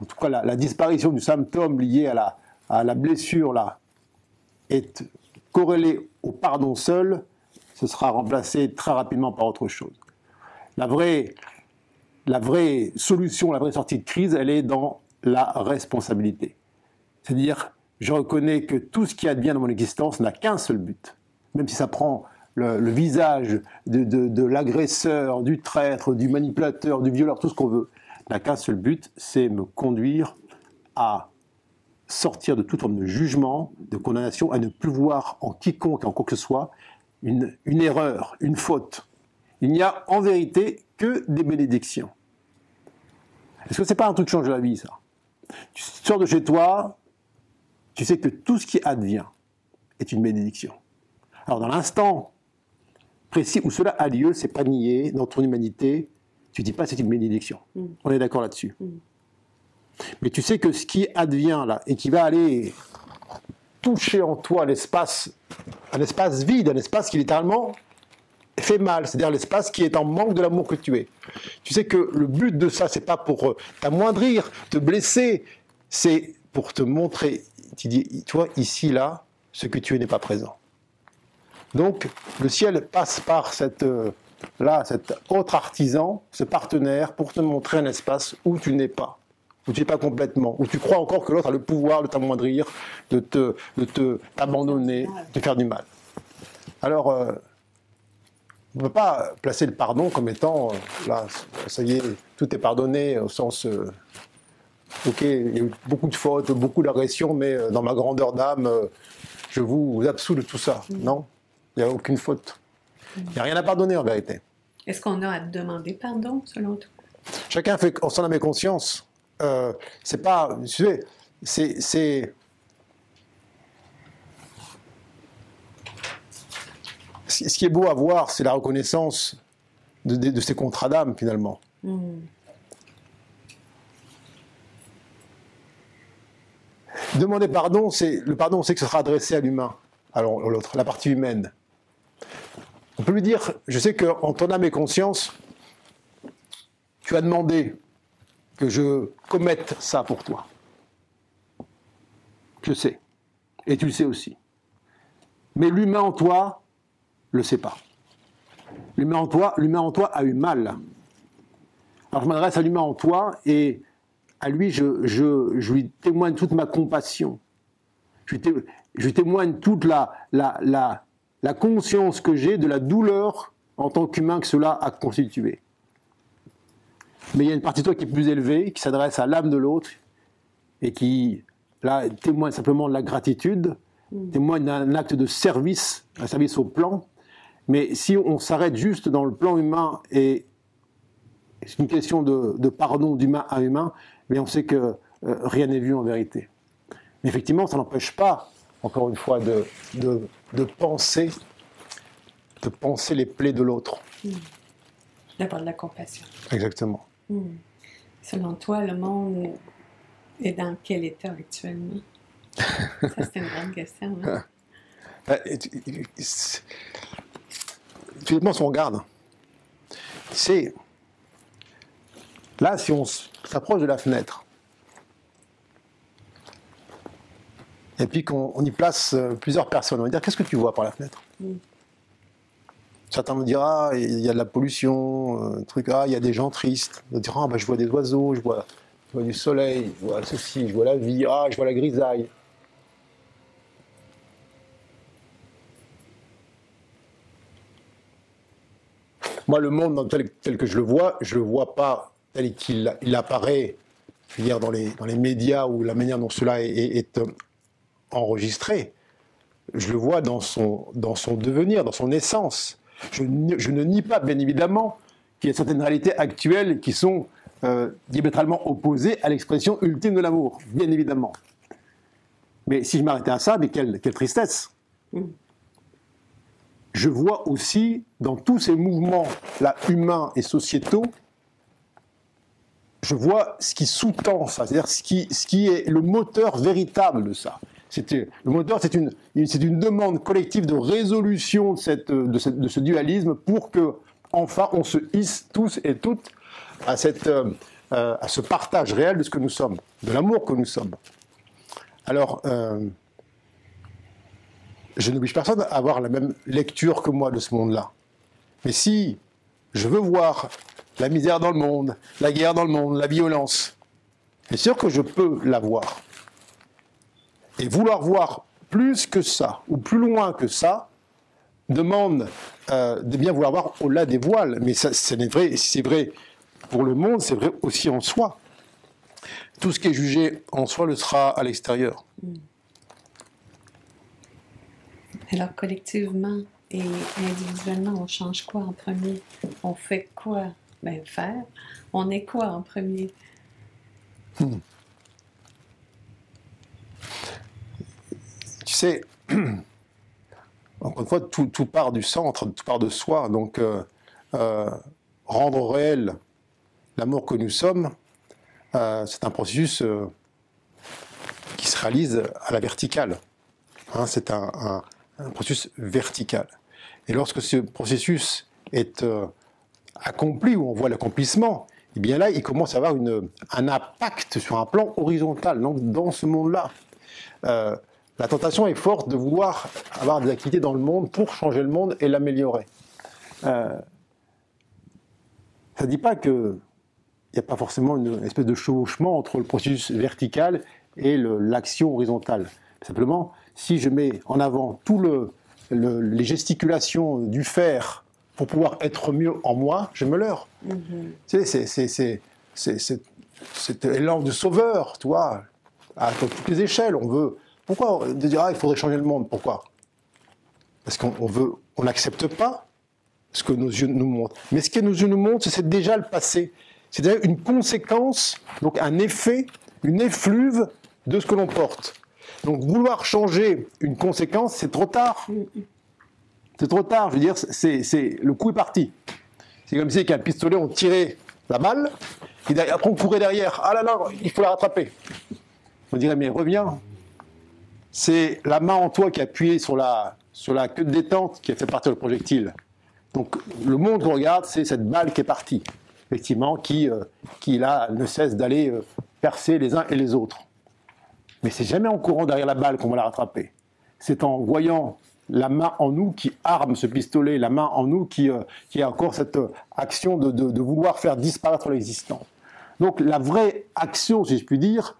en tout cas la, disparition du symptôme lié à la, blessure là, est corrélée au pardon seul, ce sera remplacé très rapidement par autre chose. La vraie, la vraie solution, la vraie sortie de crise, elle est dans la responsabilité. C'est-à-dire, je reconnais que tout ce qui advient dans mon existence n'a qu'un seul but, même si ça prend le, visage de, l'agresseur, du traître, du manipulateur, du violeur, tout ce qu'on veut, n'a qu'un seul but, c'est me conduire à sortir de toute forme de jugement, de condamnation, à ne plus voir en quiconque, en quoi que ce soit, une, erreur, une faute. Il n'y a en vérité que des bénédictions. Est-ce que c'est pas un truc qui change la vie, ça? Tu sors de chez toi, tu sais que tout ce qui advient est une bénédiction. Alors dans l'instant précis où cela a lieu, c'est pas nié dans ton humanité. Tu dis pas c'est une bénédiction. Mm. On est d'accord là-dessus. Mm. Mais tu sais que ce qui advient là et qui va aller toucher en toi l'espace, un espace vide, un espace qui littéralement fait mal, c'est-à-dire l'espace qui est en manque de l'amour que tu es. Tu sais que le but de ça, c'est pas pour t'amoindrir, te blesser, c'est pour te montrer. Tu dis, toi, ici, là, ce que tu es n'est pas présent. Donc le ciel passe par cette, euh, là, cet autre artisan, ce partenaire, pour te montrer un espace où tu n'es pas, où tu n'es pas complètement, où tu crois encore que l'autre a le pouvoir de t'amoindrir, de te, de t'abandonner, de te faire du mal. Alors, euh, on ne peut pas placer le pardon comme étant, euh, là, ça y est, tout est pardonné au sens, ok, il y a eu beaucoup de fautes, beaucoup d'agressions, mais dans ma grandeur d'âme, je vous absous de tout ça. Mm. Non? Il n'y a aucune faute. Il n'y a rien à pardonner en vérité. Est-ce qu'on a à demander pardon, selon toi? Chacun fait en son âme et conscience. Euh, c'est pas. Tu sais, c'est. c'est ce qui est beau à voir, c'est la reconnaissance de, ces contrats d'âme, finalement. Hmm. Demander pardon, c'est le pardon, c'est que ce sera adressé à l'humain, à l'autre, la partie humaine. On peut lui dire, je sais qu'en ton âme et conscience, tu as demandé que je commette ça pour toi. Je sais. Et tu le sais aussi. Mais l'humain en toi le sait pas. L'humain en toi, l'humain en toi a eu mal. Alors je m'adresse à l'humain en toi et à lui, je, je, lui témoigne toute ma compassion. Je lui, témoigne toute la, la, la, la conscience que j'ai de la douleur en tant qu'humain que cela a constitué. Mais il y a une partie de toi qui est plus élevée, qui s'adresse à l'âme de l'autre et qui là, témoigne simplement de la gratitude, mm. témoigne d'un acte de service, un service au plan. Mais si on s'arrête juste dans le plan humain et c'est une question de, pardon d'humain à humain, mais on sait que euh, rien n'est vu en vérité. Mais effectivement, ça n'empêche pas, encore une fois, de, de, penser, de penser les plaies de l'autre. Mm. D'avoir de la compassion. Exactement. Mm. Selon toi, le monde est dans quel état actuellement? Ça, c'est une grande question. Hein? Ben, tu dépends si on regarde. C'est. Là, si on s'approche de la fenêtre, et puis qu'on y place euh, plusieurs personnes, on va dire Qu'est-ce que tu vois par la fenêtre? Mm. Certains me diront ah, il y a de la pollution, euh, truc, ah, il y a des gens tristes. D'autres diront ah, bah, je vois des oiseaux, je vois je vois du soleil, je vois ceci, je vois la vie, ah, je vois la grisaille. Moi, le monde tel, que je le vois, je ne le vois pas tel qu'il il apparaît je veux dire, dans, les, dans les médias ou la manière dont cela est, euh, enregistré. Je le vois dans son, dans son devenir, dans son essence. Je, ne nie pas, bien évidemment, qu'il y a certaines réalités actuelles qui sont euh, diamétralement opposé à l'expression ultime de l'amour, bien évidemment. Mais si je m'arrêtais à ça, mais quelle, quelle tristesse Je vois aussi dans tous ces mouvements là, humains et sociétaux, je vois ce qui sous-tend ça, c'est-à-dire ce qui, ce qui est le moteur véritable de ça. le moteur, c'est une, une demande collective de résolution de, cette, de, cette, de ce dualisme pour que, enfin, on se hisse tous et toutes à, cette, euh, à ce partage réel de ce que nous sommes, de l'amour que nous sommes. Alors, euh, je n'oblige personne à avoir la même lecture que moi de ce monde-là. Mais si je veux voir la misère dans le monde, la guerre dans le monde, la violence, c'est sûr que je peux la voir. Et vouloir voir plus que ça, ou plus loin que ça, demande de bien vouloir voir au-delà des voiles. Mais c'est vrai, c'est vrai pour le monde, c'est vrai aussi en soi. Tout ce qui est jugé en soi le sera à l'extérieur. Hmm. Alors collectivement et individuellement, on change quoi en premier? On fait quoi? Ben faire. On est quoi en premier? Hmm. Tu sais, encore une fois, tout, part du centre, tout part de soi. Donc, euh, euh, rendre réel l'amour que nous sommes, euh, c'est un processus qui se réalise à la verticale. Hein, c'est un, processus vertical. Et lorsque ce processus est accompli, où on voit l'accomplissement, eh bien là, il commence à avoir une, un impact sur un plan horizontal, donc dans ce monde-là. la tentation est forte de vouloir avoir des activités dans le monde pour changer le monde et l'améliorer. ça ne dit pas que il n'y a pas forcément une espèce de chevauchement entre le processus vertical et l'action horizontale. Simplement, si je mets en avant tout le, les gesticulations du faire pour pouvoir être mieux en moi, je me leurre. Mm-hmm. C'est l'élan de sauveur, tu vois, à toutes les échelles. On veut. Pourquoi de dire ah, il faudrait changer le monde Pourquoi? Parce qu'on veut, on n'accepte pas ce que nos yeux nous montrent. Mais ce que nos yeux nous montrent, c'est déjà le passé. C'est-à-dire une conséquence, donc un effet, une effluve de ce que l'on porte. Donc vouloir changer une conséquence, c'est trop tard. C'est trop tard, je veux dire, c'est, le coup est parti. C'est comme si avec un pistolet on tirait la balle, et après on courait derrière. Ah là là, il faut la rattraper. On dirait, mais reviens. C'est la main en toi qui a appuyé sur la, queue de détente qui a fait partir le projectile. Donc le monde regarde, c'est cette balle qui est partie. effectivement, qui, euh, là, ne cesse d'aller euh, percer les uns et les autres. Mais c'est jamais en courant derrière la balle qu'on va la rattraper. C'est en voyant la main en nous qui arme ce pistolet, la main en nous qui, euh, qui a encore cette action de, de vouloir faire disparaître l'existant. Donc la vraie action, si je puis dire,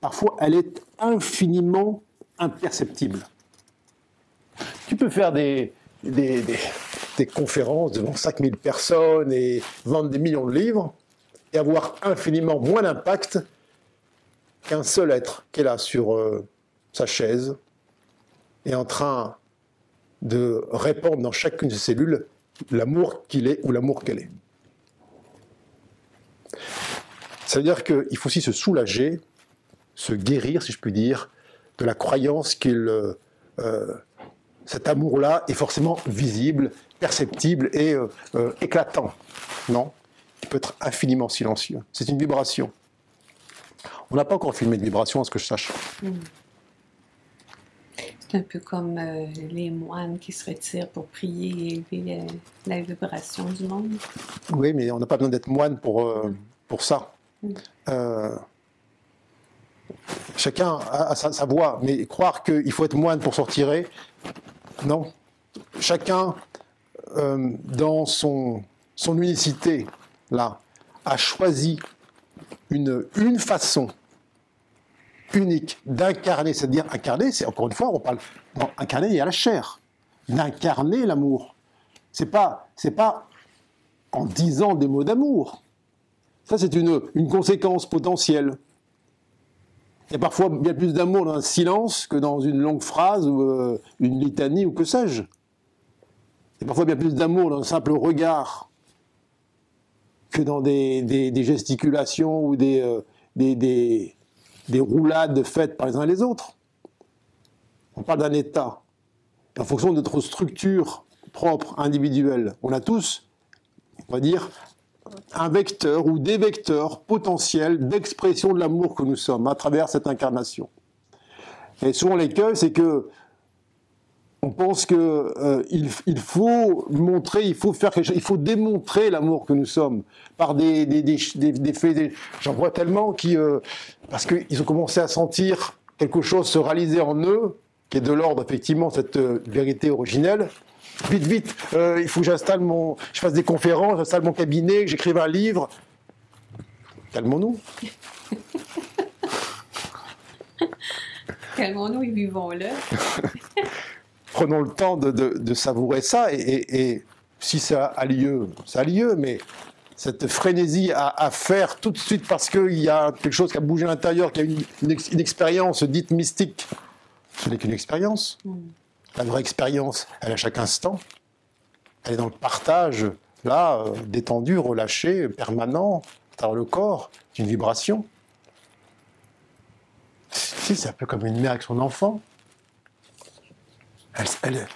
parfois elle est infiniment imperceptible. Tu peux faire des, des, conférences devant 5000 personnes et vendre des millions de livres et avoir infiniment moins d'impact qu'un seul être qui est là sur euh, sa chaise et en train de répandre dans chacune de ses cellules l'amour qu'il est ou l'amour qu'elle est. Ça veut dire qu'il faut aussi se soulager, se guérir, si je puis dire, de la croyance qu'il euh, euh, cet amour-là est forcément visible, perceptible et euh, éclatant. Non, il peut être infiniment silencieux. C'est une vibration. On n'a pas encore filmé de vibration, à ce que je sache. Hmm. C'est un peu comme euh, les moines qui se retirent pour prier et élever la vibration du monde. Oui, mais on n'a pas besoin d'être moine pour, hmm. pour ça. Hmm. chacun a, sa, sa, voix, mais croire qu'il faut être moine pour s'en retirer, non. Chacun, euh, dans son, son unicité, là, a choisi une, une façon unique d'incarner, c'est-à-dire incarner, c'est encore une fois, on parle, incarner, il y a la chair, d'incarner l'amour. C'est pas, c'est pas en disant des mots d'amour. Ça, c'est une, conséquence potentielle. Il y a parfois bien plus d'amour dans un silence que dans une longue phrase ou euh, une litanie ou que sais-je. Il y a parfois bien plus d'amour dans un simple regard que dans des, gesticulations ou euh, des, des, roulades faites par les uns et les autres. On parle d'un état. en fonction de notre structure propre, individuelle, on a tous, on va dire, un vecteur ou des vecteurs potentiels d'expression de l'amour que nous sommes à travers cette incarnation. Et souvent l'écueil, c'est que on pense qu'il euh, il faut montrer, il faut faire quelque chose, il faut démontrer l'amour que nous sommes par des, des, des, des faits. J'en vois tellement qui, euh, parce qu'ils ont commencé à sentir quelque chose se réaliser en eux, qui est de l'ordre effectivement cette euh, vérité originelle, Vite, vite, il faut que j'installe mon, je fasse des conférences, j'installe mon cabinet, que j'écrive un livre. Calmons-nous. Calmons-nous et vivons-le. Prenons le temps de, savourer ça et, si ça a lieu, ça a lieu, mais cette frénésie à, faire tout de suite parce qu'il y a quelque chose qui a bougé à l'intérieur, qui a une, une, expérience dite mystique, ce n'est qu'une expérience. Mm. La vraie expérience, elle est à chaque instant. Elle est dans le partage, là, euh, détendu, relâché, permanent, dans le corps, d'une vibration. Si, c'est un peu comme une mère avec son enfant. Elle, elle,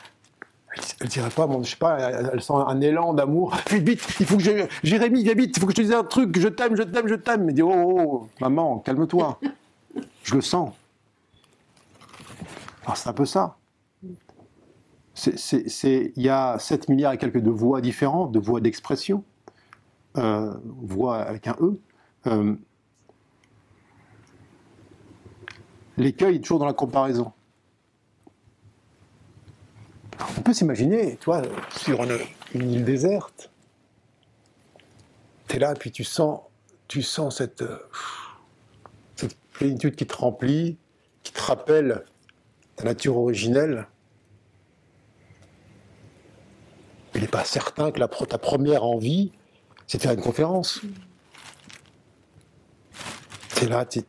elle, dirait pas, bon, je sais pas, elle, sent un élan d'amour. Vite, vite, il faut que je. Jérémy, viens vite, il faut que je te dise un truc, je t'aime, je t'aime, je t'aime. Mais dit, oh, oh, oh, maman, calme-toi. Je le sens. Alors c'est un peu ça il y a 7 milliards et quelques de voix différentes, de voix d'expression, euh, voix avec un E. Euh, L'écueil est toujours dans la comparaison. On peut s'imaginer, toi, sur une, île déserte, tu es là, puis tu sens, tu sens cette, cette plénitude qui te remplit, qui te rappelle ta nature originelle. Il n'est pas certain que ta première envie, c'est de faire une conférence. Tu es là, tu,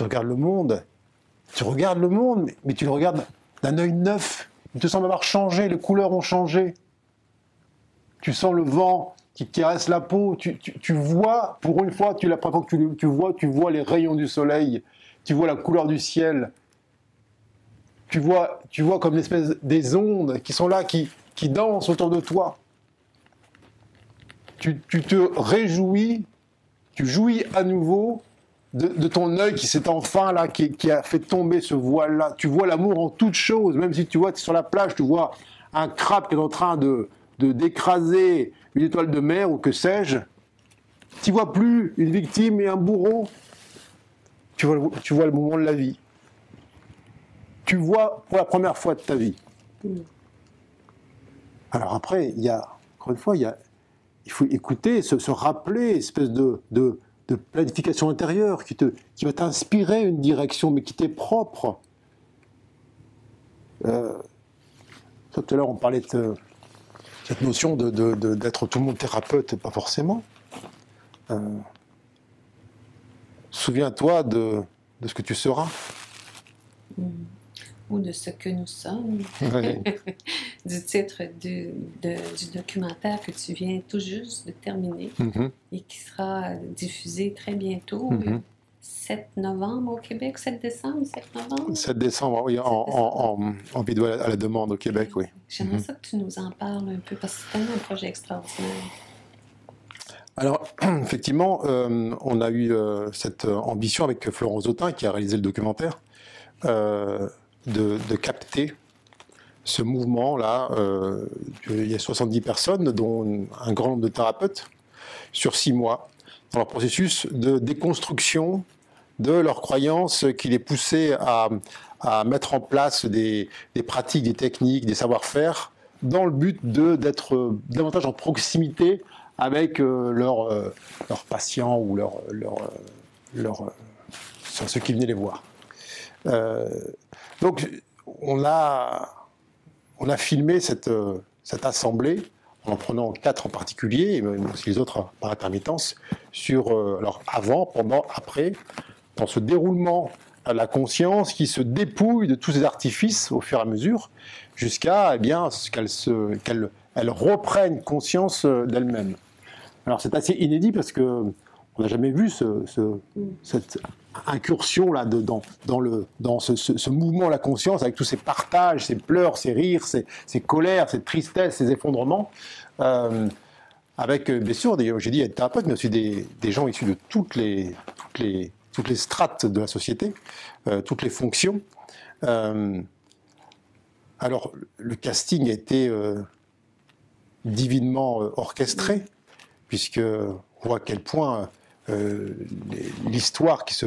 regardes le monde, tu regardes le monde, mais, tu le regardes d'un œil neuf. Il te semble avoir changé, les couleurs ont changé. Tu sens le vent qui caresse la peau, tu, vois, pour une fois, tu, tu, vois, tu vois les rayons du soleil, tu vois la couleur du ciel, tu vois, tu vois comme une espèce des ondes qui sont là, qui dansent autour de toi. Tu, te réjouis, tu jouis à nouveau de, ton œil qui s'est enfin là, qui, a fait tomber ce voile-là. Tu vois l'amour en toutes choses, même si tu vois, es sur la plage, tu vois un crabe qui est en train de, d'écraser une étoile de mer ou que sais-je, tu vois plus une victime et un bourreau. Tu vois, le moment de la vie. Tu vois pour la première fois de ta vie. Alors après, il y a, encore une fois, il, faut écouter, se, rappeler, espèce de, de, planification intérieure qui, te, qui va t'inspirer une direction, mais qui t'est propre. Euh, tout à l'heure, on parlait de cette notion d'être de, de, tout le monde thérapeute, pas forcément. Euh, Souviens-toi de, de, ce que tu seras. Mm ou de ce que nous sommes, du titre du, du, documentaire que tu viens tout juste de terminer mm-hmm. et qui sera diffusé très bientôt. 7 mm-hmm. novembre au Québec, 7 décembre, 7 novembre? 7 décembre, oui, en, vidéo à la demande au Québec, oui. J'aimerais mm-hmm. ça que tu nous en parles un peu, parce que c'est un projet extraordinaire. Alors, effectivement, euh, on a eu euh, cette ambition avec Florence Autin, qui a réalisé le documentaire. Euh, de, capter ce mouvement-là. Euh, il y a 70 personnes, dont un grand nombre de thérapeutes, sur six mois, dans leur processus de déconstruction de leurs croyances qui les poussaient à, mettre en place des, pratiques, des techniques, des savoir-faire, dans le but d'être davantage en proximité avec euh, leurs euh, patients ou leurs leur, leur, ceux qui venaient les voir. Donc, on a, on a filmé cette, cette assemblée en prenant quatre en particulier, et aussi les autres par intermittence, sur euh, alors avant, pendant, après, dans ce déroulement à la conscience qui se dépouille de tous ces artifices au fur et à mesure, jusqu'à eh bien qu'elle se, qu'elle, elle reprenne conscience euh, d'elle-même. Alors c'est assez inédit parce que on n'a jamais vu ce, ce, mm. cette incursion là dans, le, dans ce, ce, mouvement la conscience avec tous ces partages, ces pleurs, ces rires, ces, ces colères, ces tristesses, ces effondrements. Euh, avec, euh, bien sûr, j'ai dit être thérapeute, mais aussi des, des, gens issus de toutes les, toutes les, toutes les strates de la société, euh, toutes les fonctions. Euh, alors, le casting a été divinement orchestré, puisque on voit à quel point euh, l'histoire qui se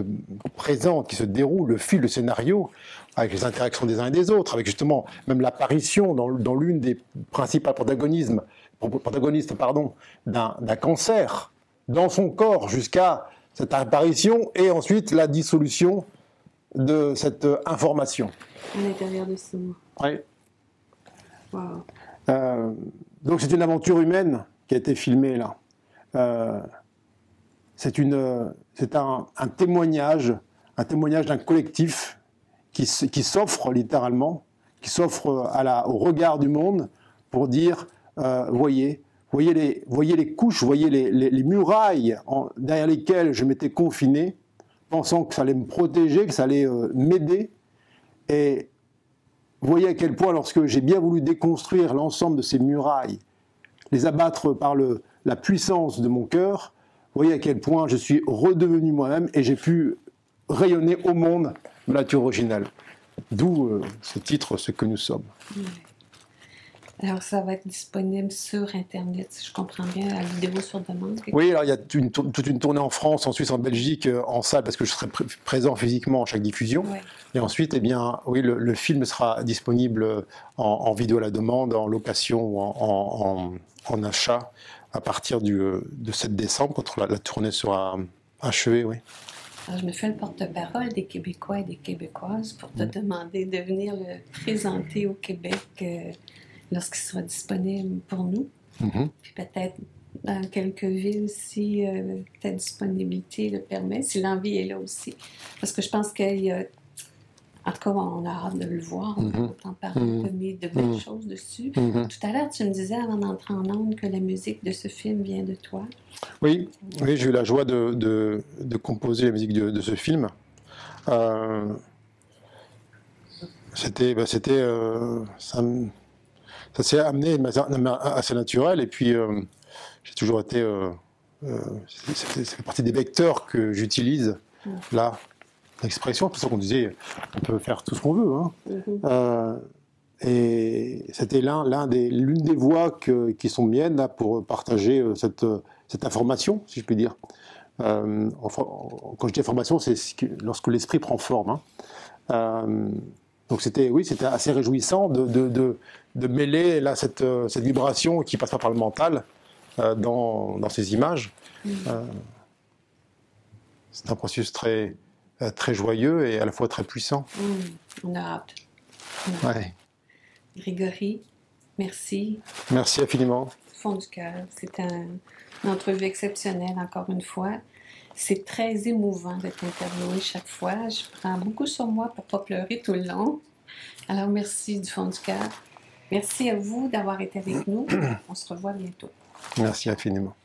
présente, qui se déroule, le fil, le scénario, avec les interactions des uns et des autres, avec justement même l'apparition dans, dans l'une des principales protagonistes, protagonistes pardon, d'un, cancer dans son corps jusqu'à cette apparition et ensuite la dissolution de cette information. À l'intérieur de ce mots. Oui. Euh, donc c'est une aventure humaine qui a été filmée là. Euh, c'est une, c'est un, témoignage, un témoignage d'un collectif qui, qui s'offre littéralement, qui s'offre la, au regard du monde pour dire, euh, voyez, voyez les, voyez les couches, voyez les, les, murailles derrière lesquelles je m'étais confiné, pensant que ça allait me protéger, que ça allait euh, m'aider, et voyez à quel point, lorsque j'ai bien voulu déconstruire l'ensemble de ces murailles, les abattre par le, la puissance de mon cœur, vous voyez à quel point je suis redevenu moi-même et j'ai pu rayonner au monde ma nature originale. D'où euh, ce titre, Ce que nous sommes. Alors, ça va être disponible sur Internet, si je comprends bien, à vidéo sur demande. Oui, alors il y a toute une tournée en France, en Suisse, en Belgique, euh, en salle, parce que je serai présent physiquement à chaque diffusion. Et ensuite, eh bien, oui, le, film sera disponible en, vidéo à la demande, en location ou en, en achat à partir du, euh, de 7 décembre, quand la, tournée sera achevée, oui. Alors, je me fais le porte-parole des Québécois et des Québécoises pour te mm. demander de venir le présenter au Québec euh, lorsqu'il sera disponible pour nous. Mm-hmm. Puis peut-être dans quelques villes si euh, ta disponibilité le permet, si l'envie est là aussi. Parce que je pense qu'il y a en tout cas, on a hâte de le voir, on mm -hmm. parler, mm -hmm. de belles mm-hmm. choses dessus. Mm-hmm. Tout à l'heure, tu me disais avant d'entrer en onde que la musique de ce film vient de toi. Oui, oui j'ai eu la joie de, de, de, composer la musique de, de ce film. Euh, c'était, bah, c'était, euh, ça, ça s'est amené assez naturel et puis euh, j'ai toujours été, c'est partie des vecteurs que j'utilise là l'expression, c'est pour ça qu'on disait on peut faire tout ce qu'on veut. Hein. Mm-hmm. Euh, et c'était l'un, l'un des, l'une des voies que, qui sont miennes pour partager cette, cette information, si je puis dire. enfin, quand je dis information, c'est lorsque l'esprit prend forme. Hein. donc c'était, oui, c'était assez réjouissant de, de, de, mêler là, cette, cette, vibration qui passe pas par le mental dans, dans, ces images. Mmh. c'est un processus très, euh, très joyeux et à la fois très puissant. Mmh, on a hâte. Grégory, merci. Merci infiniment. Du fond du cœur. C'est un, une entrevue exceptionnelle, encore une fois. C'est très émouvant d'être interviewé chaque fois. Je prends beaucoup sur moi pour ne pas pleurer tout le long. Alors, merci du fond du cœur. Merci à vous d'avoir été avec nous. On se revoit bientôt. Merci infiniment.